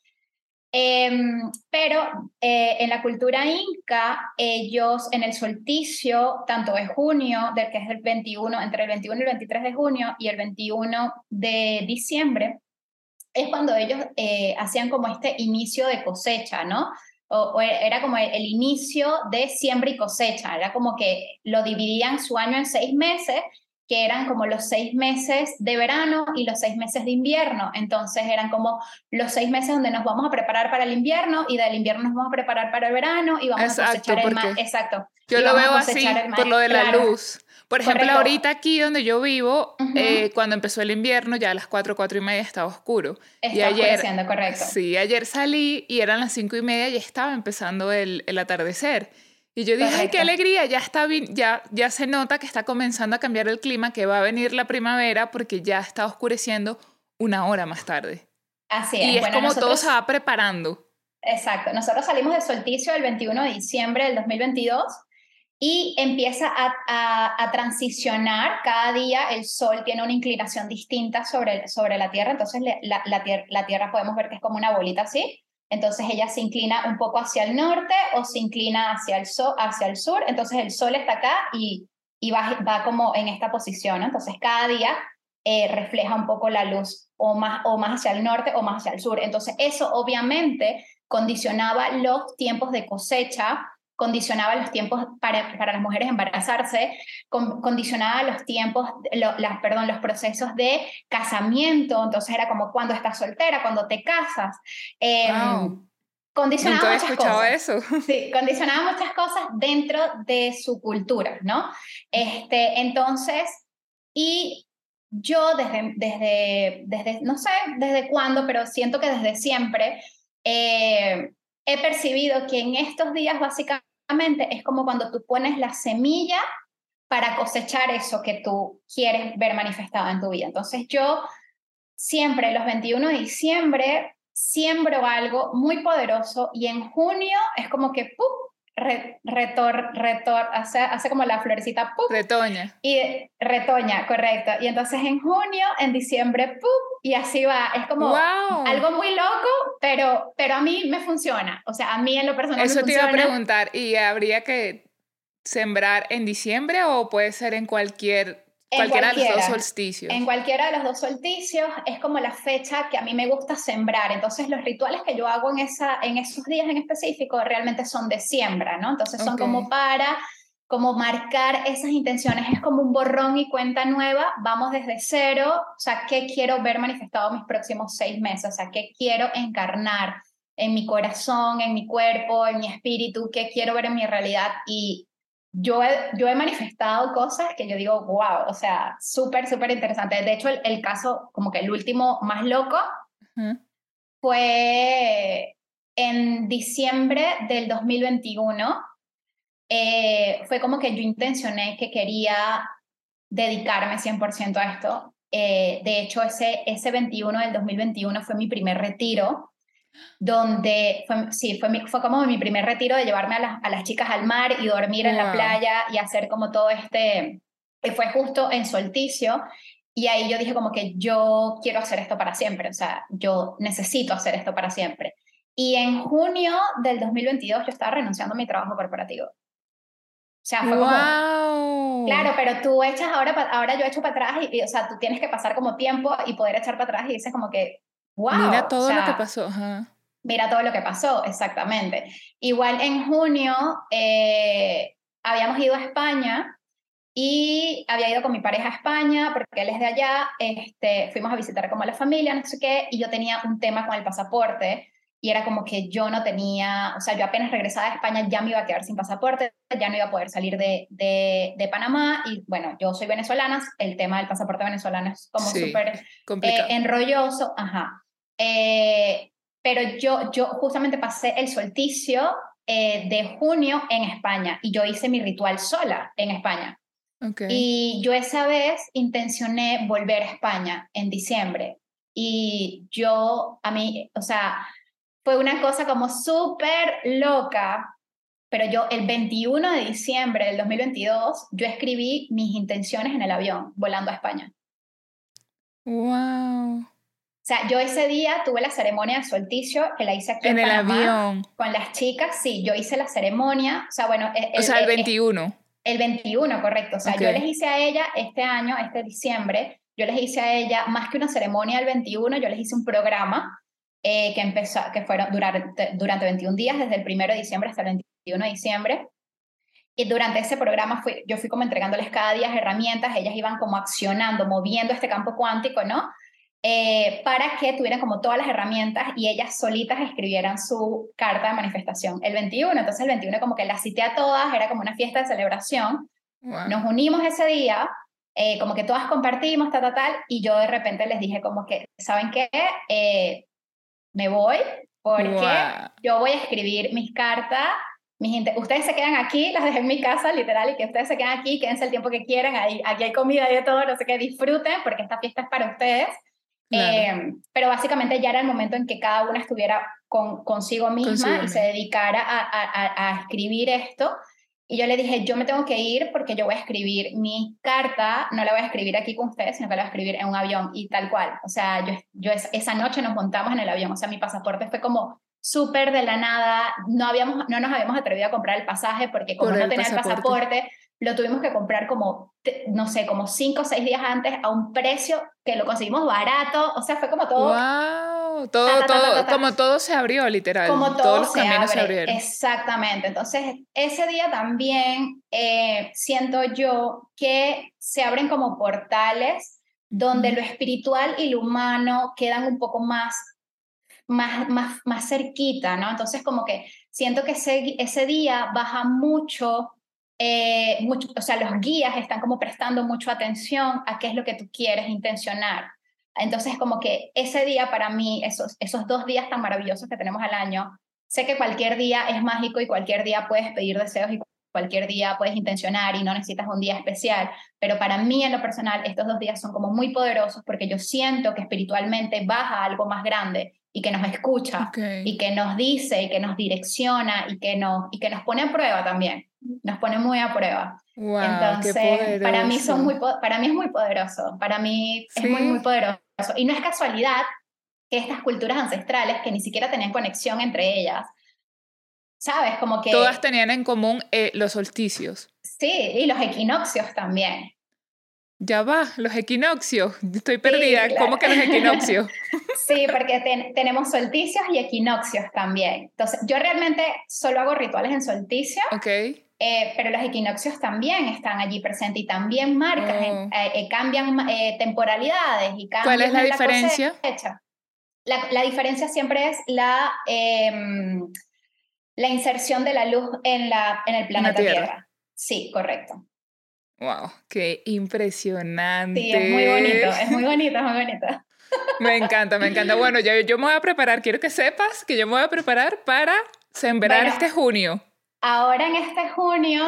Em, pero eh, en la cultura inca, ellos en el solsticio, tanto de junio, del que es el 21, entre el 21 y el 23 de junio y el 21 de diciembre, es cuando ellos eh, hacían como este inicio de cosecha, ¿no? O, era como el, inicio de siembra y cosecha, era como que lo dividían su año en seis meses, que eran como los seis meses de verano y los seis meses de invierno. Entonces eran como los seis meses donde nos vamos a preparar para el invierno y del invierno nos vamos a preparar para el verano y vamos a cosechar el maíz. Exacto. Yo lo veo así por lo de la luz. Por ejemplo, ahorita aquí donde yo vivo, eh, cuando empezó el invierno, ya a las 4, 4 y media estaba oscuro. Está y ayer, correcto. Sí, ayer salí y eran las 5 y media y estaba empezando el, el atardecer. Y yo dije, ay, qué alegría, ya, está ya, ya se nota que está comenzando a cambiar el clima, que va a venir la primavera porque ya está oscureciendo una hora más tarde. Así es. Y es como todo se va preparando. Exacto. Nosotros salimos de solsticio el 21 de diciembre del 2022 y empieza a, a, transicionar. Cada día el Sol tiene una inclinación distinta sobre, sobre la Tierra, entonces la, la, la, Tierra podemos ver que es como una bolita así. Entonces ella se inclina un poco hacia el norte o se inclina hacia el, hacia el sur. Entonces el Sol está acá y, y va, va como en esta posición. Entonces cada día eh, refleja un poco la luz o más, o más hacia el norte o más hacia el sur. Entonces eso obviamente condicionaba los tiempos de cosecha condicionaba los tiempos para, para las mujeres embarazarse, condicionaba los tiempos, las, perdón, los procesos de casamiento, entonces era como cuando estás soltera, cuando te casas. Eh, Condicionaba muchas cosas. eso. Sí, condicionaba muchas cosas dentro de su cultura, ¿no? Este, entonces, y yo desde, desde, desde, no sé desde cuándo, pero siento que desde siempre, eh, he percibido que en estos días básicamente es como cuando tú pones la semilla para cosechar eso que tú quieres ver manifestado en tu vida. Entonces yo siempre los 21 de diciembre siembro algo muy poderoso y en junio es como que ¡pum! Retor, retor, hace, hace como la florecita, ¡pum! Retoña. Y retoña, correcto. Y entonces en junio, en diciembre, ¡pum! Y así va. Es como algo muy loco, pero, pero a mí me funciona. O sea, a mí en lo personal Eso te iba a preguntar, ¿y habría que sembrar en diciembre o puede ser en cualquier cualquiera, de los dos solsticios. En cualquiera de los dos solsticios es como la fecha que a mí me gusta sembrar. Entonces los rituales que yo hago en, esa, en esos días en específico realmente son de siembra, ¿no? Entonces son como para como marcar esas intenciones, es como un borrón y cuenta nueva, vamos desde cero, o sea, ¿qué quiero ver manifestado mis próximos seis meses? O sea, ¿qué quiero encarnar en mi corazón, en mi cuerpo, en mi espíritu? ¿Qué quiero ver en mi realidad? Y yo he, yo he manifestado cosas que yo digo, wow, o sea, súper, súper interesante. De hecho, el, caso, como que el último más loco, fue en diciembre del 2021. Eh, fue como que yo intencioné que quería dedicarme 100% a esto. Eh, de hecho, ese, ese 21 del 2021 fue mi primer retiro donde fue, sí, fue, fue como mi primer retiro de llevarme a, a las chicas al mar y dormir en la playa y hacer como todo este, que fue justo en solsticio. Y ahí yo dije como que yo quiero hacer esto para siempre, o sea, yo necesito hacer esto para siempre. Y en junio del 2022 yo estaba renunciando a mi trabajo corporativo. O sea, fue como... Claro, pero tú echas ahora, ahora yo echo para atrás y, o sea, tú tienes que pasar como tiempo y poder echar para atrás y dices como que, Mira todo lo que pasó. Mira todo lo que pasó, exactamente. Igual en junio eh, habíamos ido a España y había ido con mi pareja a España porque él es de allá. Este, fuimos a visitar como a la familia, no sé qué, y yo tenía un tema con el pasaporte y era como que yo no tenía, o sea, yo apenas regresaba a España ya me iba a quedar sin pasaporte, ya no iba a poder salir de, de, Panamá y bueno, yo soy venezolana, el tema del pasaporte venezolano es como súper eh, enrolloso, ajá. Eh, pero yo, yo justamente pasé el solsticio eh, de junio en España y yo hice mi ritual sola en España. Y yo esa vez intencioné volver a España en diciembre. Y yo, a mí, o sea, fue una cosa como súper loca, pero yo el 21 de diciembre del 2022, yo escribí mis intenciones en el avión volando a España. ¡Wow! O sea, yo ese día tuve la ceremonia de solsticio que la hice aquí en, el avión. Con las chicas, sí, yo hice la ceremonia. O sea, bueno. E, el, o sea, el 21. El, 21, correcto. O sea, yo les hice a ella este año, este diciembre, yo les hice a ella más que una ceremonia el 21, yo les hice un programa eh, que, empezó, que fueron durante, durante 21 días, desde el 1 de diciembre hasta el 21 de diciembre. Y durante ese programa fui, yo fui como entregándoles cada día herramientas, ellas iban como accionando, moviendo este campo cuántico, ¿no? Eh, para que tuvieran como todas las herramientas y ellas solitas escribieran su carta de manifestación. El 21, entonces el 21 como que las cité a todas, era como una fiesta de celebración. Nos unimos ese día, eh, como que todas compartimos, tal, tal, tal, y yo de repente les dije como que, ¿saben qué? Eh, me voy porque yo voy a escribir mis cartas ustedes se quedan aquí, las dejé en mi casa, literal, y que ustedes se quedan aquí, quédense el tiempo que quieran, ahí, aquí hay comida y de todo, no sé qué, disfruten, porque esta fiesta es para ustedes. Eh, pero básicamente ya era el momento en que cada una estuviera con, consigo misma y se dedicara a, a, a, escribir esto. Y yo le dije, yo me tengo que ir porque yo voy a escribir mi carta, no la voy a escribir aquí con ustedes, sino que la voy a escribir en un avión y tal cual. O sea, yo, yo esa noche nos montamos en el avión, o sea, mi pasaporte fue como súper de la nada, no, habíamos, no nos habíamos atrevido a comprar el pasaje porque como no tenía el pasaporte, lo tuvimos que comprar como, no sé, como cinco o seis días antes a un precio que lo conseguimos barato, o sea, fue como todo... ¡Wow! Todo, todo, como todo se abrió, literal. Como todo Todos los se caminos se abrieron. Exactamente. Entonces, ese día también eh, siento yo que se abren como portales donde lo espiritual y lo humano quedan un poco más más, más, más cerquita, ¿no? Entonces como que siento que ese, ese día baja mucho, eh, mucho, o sea, los guías están como prestando mucho atención a qué es lo que tú quieres intencionar. Entonces como que ese día para mí, esos, esos dos días tan maravillosos que tenemos al año, sé que cualquier día es mágico y cualquier día puedes pedir deseos y cualquier día puedes intencionar y no necesitas un día especial, pero para mí en lo personal estos dos días son como muy poderosos porque yo siento que espiritualmente baja algo más grande y que nos escucha y que nos dice y que nos direcciona y que nos, y que nos pone a prueba también. Nos pone muy a prueba. Entonces, para mí, son muy, para mí es muy poderoso. Para mí es muy, muy poderoso. Y no es casualidad que estas culturas ancestrales, que ni siquiera tenían conexión entre ellas, ¿sabes? Como que... Todas tenían en común eh, los solsticios. Sí, y los equinoccios también. Ya va, los equinoccios. Estoy perdida. ¿Cómo que los equinoccios? sí, porque tenemos solsticios y equinoccios también. Entonces, yo realmente solo hago rituales en solsticio. Ok. Eh, pero los equinoccios también están allí presentes y también marcan, oh. eh, cambian temporalidades y cambian ¿Cuál es la, diferencia? La, la, diferencia siempre es la, em, la inserción de la luz en, la, en el planeta tierra. Sí, correcto. Wow, qué impresionante. Sí, es muy bonito, es muy bonito, es muy bonito. Me encanta, me encanta. Bueno, yo, yo me voy a preparar, quiero que sepas que yo me voy a preparar para sembrar este junio. Ahora en este junio,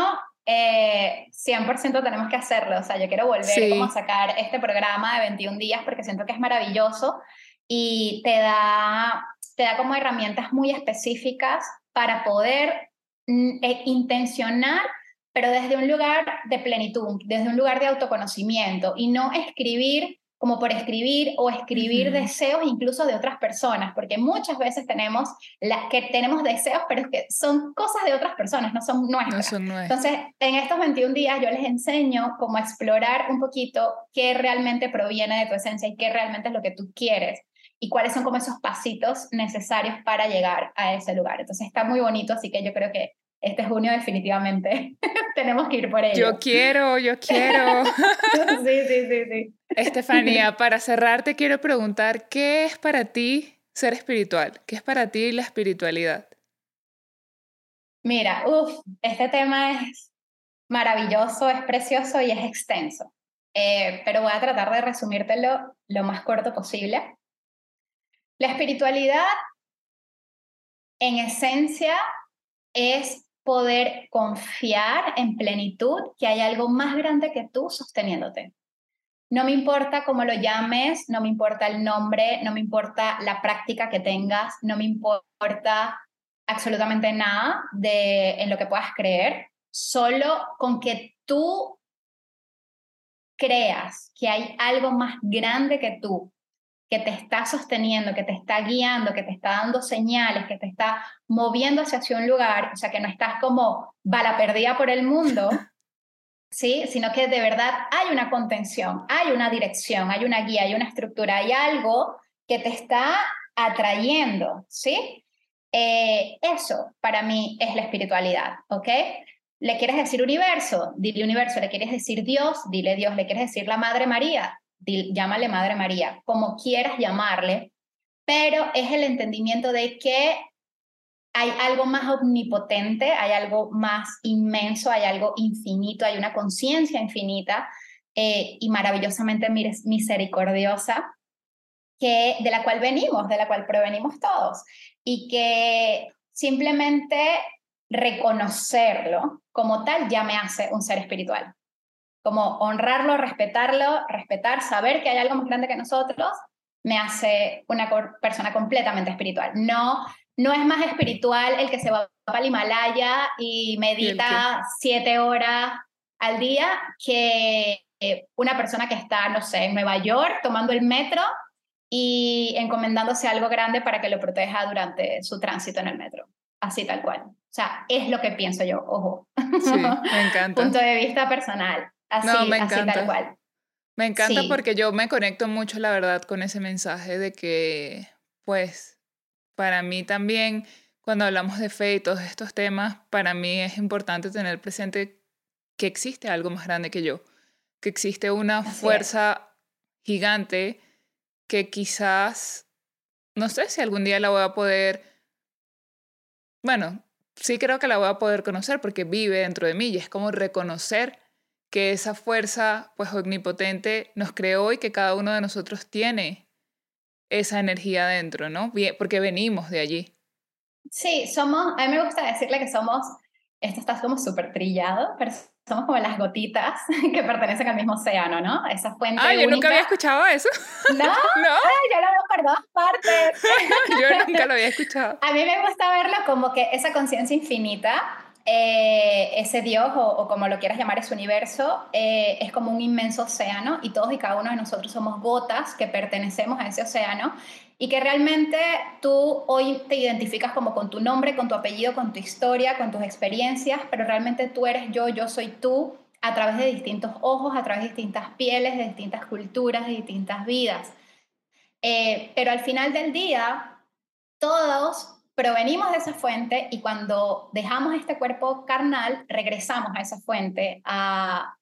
eh, 100% tenemos que hacerlo. O sea, yo quiero volver como a sacar este programa de 21 días porque siento que es maravilloso y te da, te da como herramientas muy específicas para poder mm, eh, intencionar pero desde un lugar de plenitud, desde un lugar de autoconocimiento y no escribir como por escribir o escribir deseos incluso de otras personas, porque muchas veces tenemos la, que tenemos deseos, pero es que son cosas de otras personas, no son nuestras. Entonces, en estos 21 días yo les enseño cómo explorar un poquito qué realmente proviene de tu esencia y qué realmente es lo que tú quieres y cuáles son como esos pasitos necesarios para llegar a ese lugar. Entonces, está muy bonito, así que yo creo que este junio definitivamente tenemos que ir por ello. Yo quiero, yo quiero. sí, sí, sí, sí. Estefanía, para cerrar te quiero preguntar, ¿qué es para ti ser espiritual? ¿Qué es para ti la espiritualidad? Mira, uff, este tema es maravilloso, es precioso y es extenso. Eh, pero voy a tratar de resumírtelo lo más corto posible. La espiritualidad, en esencia, es poder confiar en plenitud que hay algo más grande que tú sosteniéndote. No me importa cómo lo llames, no me importa el nombre, no me importa la práctica que tengas, no me importa absolutamente nada de en lo que puedas creer, solo con que tú creas que hay algo más grande que tú, que te está sosteniendo, que te está guiando, que te está dando señales, que te está moviendo hacia un lugar, o sea, que no estás como bala perdida por el mundo, ¿sí? Sino que de verdad hay una contención, hay una dirección, hay una guía, hay una estructura, hay algo que te está atrayendo, ¿sí? Eh, eso para mí es la espiritualidad, ¿ok? ¿Le quieres decir universo? Dile universo. ¿Le quieres decir Dios? Dile Dios. ¿Le quieres decir la Madre María? Llámale Madre María, como quieras llamarle, pero es el entendimiento de que hay algo más omnipotente, hay algo más inmenso, hay algo infinito, hay una conciencia infinita eh, y maravillosamente misericordiosa que, de la cual venimos, de la cual provenimos todos, y que simplemente reconocerlo como tal ya me hace un ser espiritual. Como honrarlo, respetarlo, respetar, saber que hay algo más grande que nosotros, me hace una persona completamente espiritual. No, no es más espiritual el que se va para el Himalaya y medita siete horas al día que eh, una persona que está, no sé, en Nueva York tomando el metro y encomendándose algo grande para que lo proteja durante su tránsito en el metro. Así tal cual. O sea, es lo que pienso yo, ojo. Sí, me encanta. Punto de vista personal. Así, no, me encanta. así tal cual. Me encanta porque yo me conecto mucho, la verdad, con ese mensaje de que, pues, para mí también, cuando hablamos de fe y todos estos temas, para mí es importante tener presente que existe algo más grande que yo, que existe una fuerza gigante que quizás, no sé si algún día la voy a poder, bueno, sí creo que la voy a poder conocer porque vive dentro de mí y es como reconocer que esa fuerza pues omnipotente nos creó y que cada uno de nosotros tiene esa energía dentro, ¿no? Porque venimos de allí. Sí, somos, a mí me gusta decirle que somos, esto está como súper trillado, pero somos como las gotitas que pertenecen al mismo océano, ¿no? Esa fuente Ah, yo nunca había escuchado eso. ¿No? ¿No? Ay, yo lo veo por dos partes. yo nunca lo había escuchado. A mí me gusta verlo como que esa conciencia infinita eh, ese Dios, o, como lo quieras llamar, ese universo, eh, es como un inmenso océano y todos y cada uno de nosotros somos gotas que pertenecemos a ese océano y que realmente tú hoy te identificas como con tu nombre, con tu apellido, con tu historia, con tus experiencias, pero realmente tú eres yo, yo soy tú a través de distintos ojos, a través de distintas pieles, de distintas culturas, de distintas vidas. Eh, pero al final del día, todos provenimos de esa fuente y cuando dejamos este cuerpo carnal, regresamos a esa fuente, a,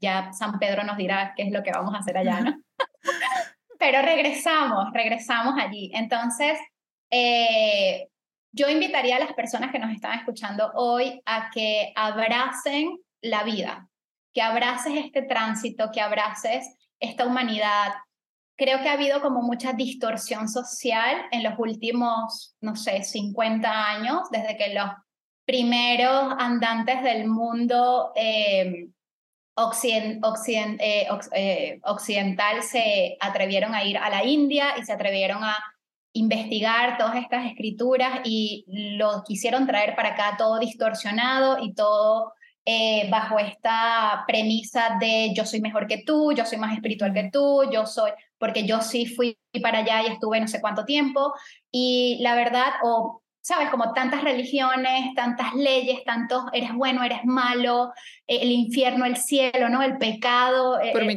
ya San Pedro nos dirá qué es lo que vamos a hacer allá, ¿no? Pero regresamos, regresamos allí. Entonces, eh, yo invitaría a las personas que nos están escuchando hoy a que abracen la vida, que abraces este tránsito, que abraces esta humanidad, creo que ha habido como mucha distorsión social en los últimos, no sé, 50 años, desde que los primeros andantes del mundo eh, eh, eh, occidental se atrevieron a ir a la India y se atrevieron a investigar todas estas escrituras y lo quisieron traer para acá todo distorsionado y todo bajo esta premisa de yo soy mejor que tú, yo soy más espiritual que tú, yo soy, porque yo sí fui para allá y estuve no sé cuánto tiempo, y la verdad, o sabes, como tantas religiones, tantas leyes, tantos eres bueno, eres malo, eh, el infierno, el cielo, ¿no? El pecado. Eh, por, mi,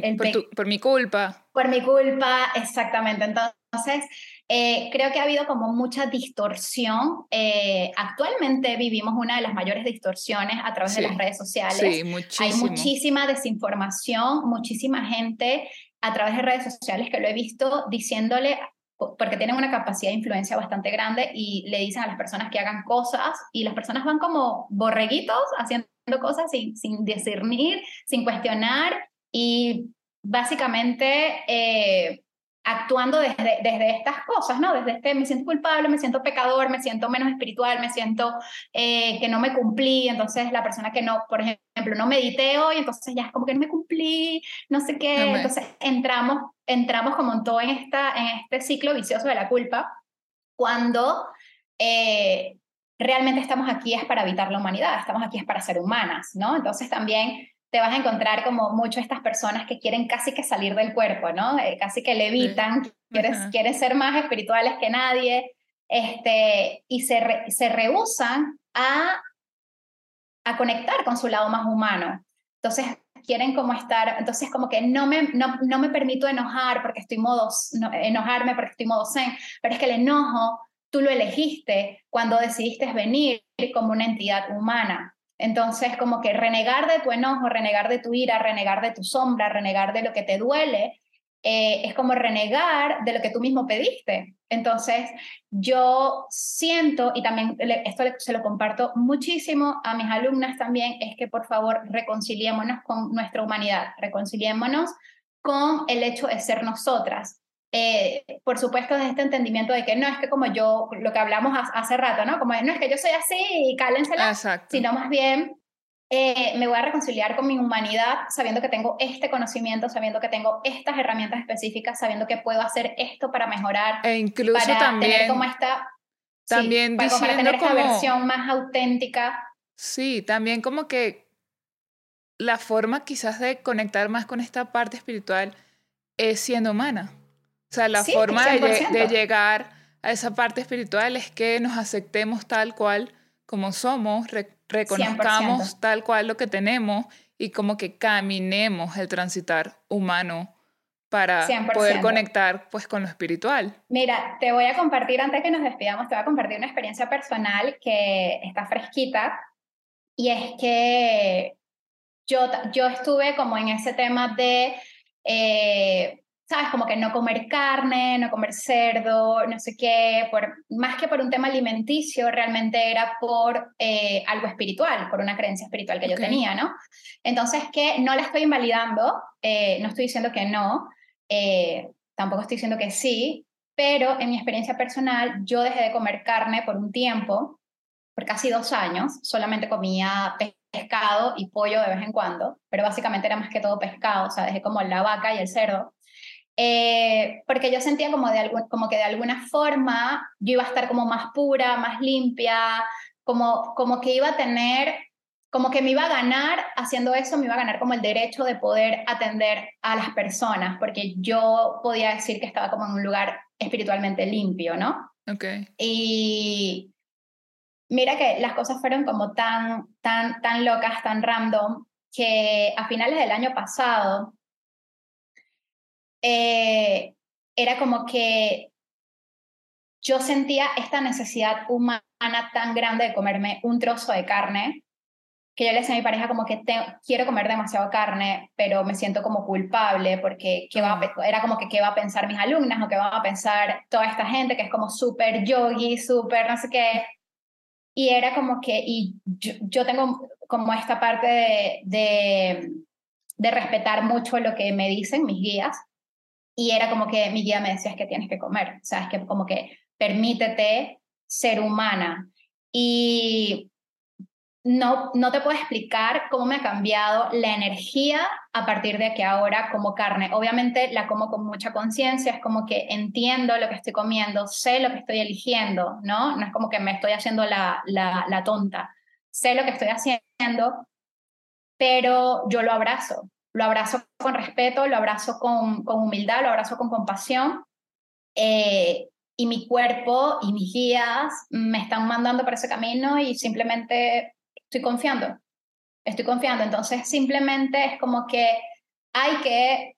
por, mi culpa. Por mi culpa, exactamente. Entonces, eh, creo que ha habido como mucha distorsión. actualmente vivimos una de las mayores distorsiones a través de las redes sociales. Sí, muchísimo. Hay muchísima desinformación, muchísima gente a través de redes sociales que lo he visto diciéndole, porque tienen una capacidad de influencia bastante grande y le dicen a las personas que hagan cosas y las personas van como borreguitos haciendo cosas sin, discernir, sin cuestionar y básicamente eh, actuando desde, desde estas cosas, ¿no? Desde este me siento culpable, me siento pecador, me siento menos espiritual, me siento eh, que no me cumplí, entonces la persona que no, por ejemplo, no medité hoy, entonces ya es como que no me cumplí, no sé qué, entonces entramos, entramos como en todo en, esta, en este ciclo vicioso de la culpa, cuando eh, realmente estamos aquí es para evitar la humanidad, estamos aquí es para ser humanas, ¿no? Entonces también te vas a encontrar como mucho estas personas que quieren casi que salir del cuerpo, ¿no? Eh, casi que levitan, quieren, quieren ser más espirituales que nadie, este, y se, se rehusan a, a conectar con su lado más humano. Entonces, quieren como estar, entonces como que no me, no, no me permito enojar porque estoy modo, enojarme porque estoy modo zen, pero es que el enojo tú lo elegiste cuando decidiste venir como una entidad humana. Entonces, como que renegar de tu enojo, renegar de tu ira, renegar de tu sombra, renegar de lo que te duele, eh, es como renegar de lo que tú mismo pediste. Entonces, yo siento, y también esto se lo comparto muchísimo a mis alumnas también, es que por favor reconciliémonos con nuestra humanidad, reconciliémonos con el hecho de ser nosotras. Eh, por supuesto, desde este entendimiento de que no es que como yo, lo que hablamos hace rato, ¿no? Como no es que yo soy así y cálensela, sino más bien eh, me voy a reconciliar con mi humanidad sabiendo que tengo este conocimiento, sabiendo que tengo estas herramientas específicas, sabiendo que puedo hacer esto para mejorar. E incluso para también. Tener como esta, también para, tener esta versión más auténtica. Sí, también como que la forma quizás de conectar más con esta parte espiritual es siendo humana. O sea, la forma de, llegar a esa parte espiritual es que nos aceptemos tal cual como somos, reconozcamos tal cual lo que tenemos y como que caminemos el transitar humano para poder conectar pues con lo espiritual. Mira, te voy a compartir, antes que nos despidamos, te voy a compartir una experiencia personal que está fresquita y es que yo, yo estuve como en ese tema de eh, ¿sabes? Como que no comer carne, no comer cerdo, no sé qué, por, más que por un tema alimenticio, realmente era por eh, algo espiritual, por una creencia espiritual que yo tenía, ¿no? Entonces, que no la estoy invalidando, eh, no estoy diciendo que no, eh, tampoco estoy diciendo que sí, pero en mi experiencia personal, yo dejé de comer carne por un tiempo, por casi dos años, solamente comía pescado y pollo de vez en cuando, pero básicamente era más que todo pescado, o sea, dejé como la vaca y el cerdo. Eh, porque yo sentía como, de como que de alguna forma yo iba a estar como más pura, más limpia, como, como que iba a tener, como que me iba a ganar haciendo eso, me iba a ganar como el derecho de poder atender a las personas, porque yo podía decir que estaba como en un lugar espiritualmente limpio, ¿no? Ok. Y mira que las cosas fueron como tan, tan, tan locas, tan random, que a finales del año pasado, eh, era como que yo sentía esta necesidad humana tan grande de comerme un trozo de carne, que yo le decía a mi pareja como que quiero comer demasiado carne, pero me siento como culpable porque ¿qué va era como que qué va a pensar mis alumnas o qué va a pensar toda esta gente que es como súper yogi, súper no sé qué. Y era como que, y yo, tengo como esta parte de, de, de respetar mucho lo que me dicen mis guías, y era como que mi guía me decía, es que tienes que comer, o sea, es que como que permítete ser humana. Y no, no te puedo explicar cómo me ha cambiado la energía a partir de que ahora como carne. Obviamente la como con mucha conciencia, es como que entiendo lo que estoy comiendo, sé lo que estoy eligiendo, ¿no? No es como que me estoy haciendo la, la, la tonta. Sé lo que estoy haciendo, pero yo lo abrazo lo abrazo con respeto, lo abrazo con, con humildad, lo abrazo con compasión. Eh, y mi cuerpo y mis guías me están mandando por ese camino y simplemente estoy confiando. Estoy confiando. Entonces, simplemente es como que hay que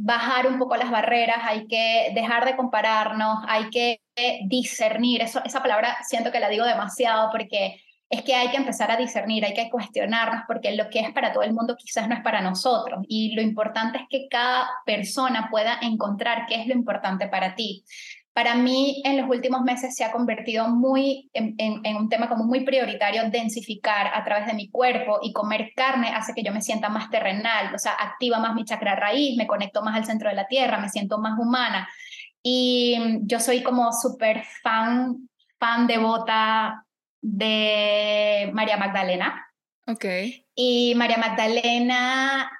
bajar un poco las barreras, hay que dejar de compararnos, hay que discernir. Esa palabra siento que la digo demasiado porque es que hay que empezar a discernir, hay que cuestionarnos porque lo que es para todo el mundo quizás no es para nosotros y lo importante es que cada persona pueda encontrar qué es lo importante para ti. Para mí en los últimos meses se ha convertido muy en, un tema como muy prioritario densificar a través de mi cuerpo y comer carne hace que yo me sienta más terrenal, o sea, activa más mi chakra raíz, me conecto más al centro de la tierra, me siento más humana. Y yo soy como súper fan, fan devota de María Magdalena. Ok. Y María Magdalena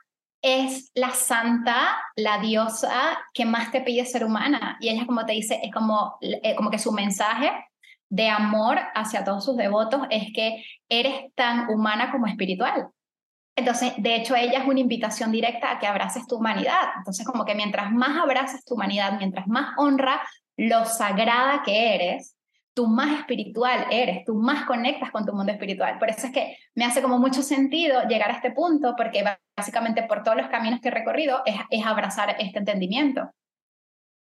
es la santa, la diosa que más te pide ser humana. Y ella, como te dice, es como, eh, como que su mensaje de amor hacia todos sus devotos es que eres tan humana como espiritual. Entonces, de hecho, ella es una invitación directa a que abraces tu humanidad. Entonces, como que mientras más abrazas tu humanidad, mientras más honra lo sagrada que eres, tú más espiritual eres, tú más conectas con tu mundo espiritual. Por eso es que me hace como mucho sentido llegar a este punto, porque básicamente por todos los caminos que he recorrido es, es abrazar este entendimiento.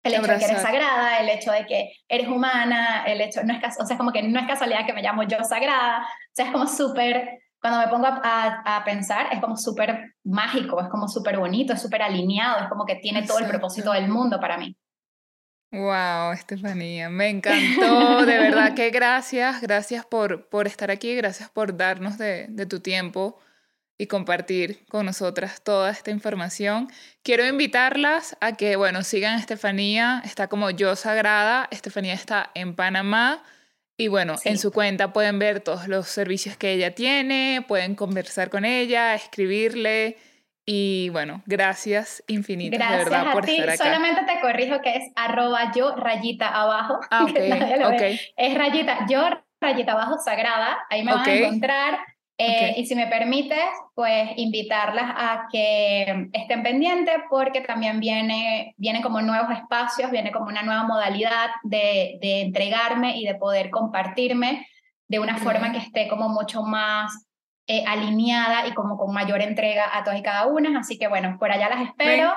El hecho de que eres sagrada, el hecho de que eres humana, el hecho, no es, o sea, es como que no es casualidad que me llamo yo sagrada, o sea, es como súper, cuando me pongo a, a, pensar, es como súper mágico, es como súper bonito, es súper alineado, es como que tiene todo el propósito del mundo para mí. Wow, Estefanía, me encantó, de verdad que gracias, gracias por, por estar aquí, gracias por darnos de, de tu tiempo y compartir con nosotras toda esta información. Quiero invitarlas a que, bueno, sigan a Estefanía, está como Yo Sagrada, Estefanía está en Panamá y bueno, en su cuenta pueden ver todos los servicios que ella tiene, pueden conversar con ella, escribirle y bueno, gracias infinitas de verdad por estar acá. Solamente te corrijo que es arroba yo rayita abajo. Ah, okay, Es rayita yo rayita abajo sagrada, ahí me van a encontrar. Eh, y si me permites, pues invitarlas a que estén pendientes porque también viene, viene como nuevos espacios, viene como una nueva modalidad de, de entregarme y de poder compartirme de una forma que esté como mucho más eh, alineada y como con mayor entrega a todas y cada una. Así que bueno, por allá las espero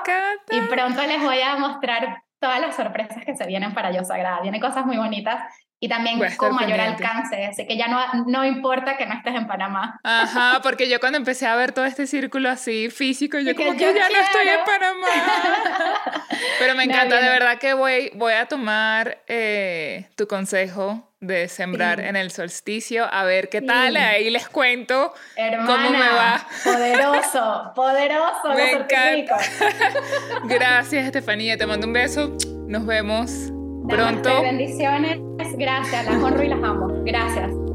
y pronto les voy a mostrar todas las sorpresas que se vienen para Yo Sagrada. Vienen cosas muy bonitas y también con mayor alcance, así que ya no, no importa que no estés en Panamá. Ajá, porque yo cuando empecé a ver todo este círculo así físico, yo como que, ya no estoy en Panamá. Pero me encanta, de verdad que voy, voy a tomar eh, tu consejo de sembrar en el solsticio, a ver qué tal, ahí les cuento cómo me va. Poderoso, poderoso, me encanta. Gracias, Estefanía, te mando un beso, nos vemos pronto. Bendiciones, gracias, las honro y las amo. Gracias.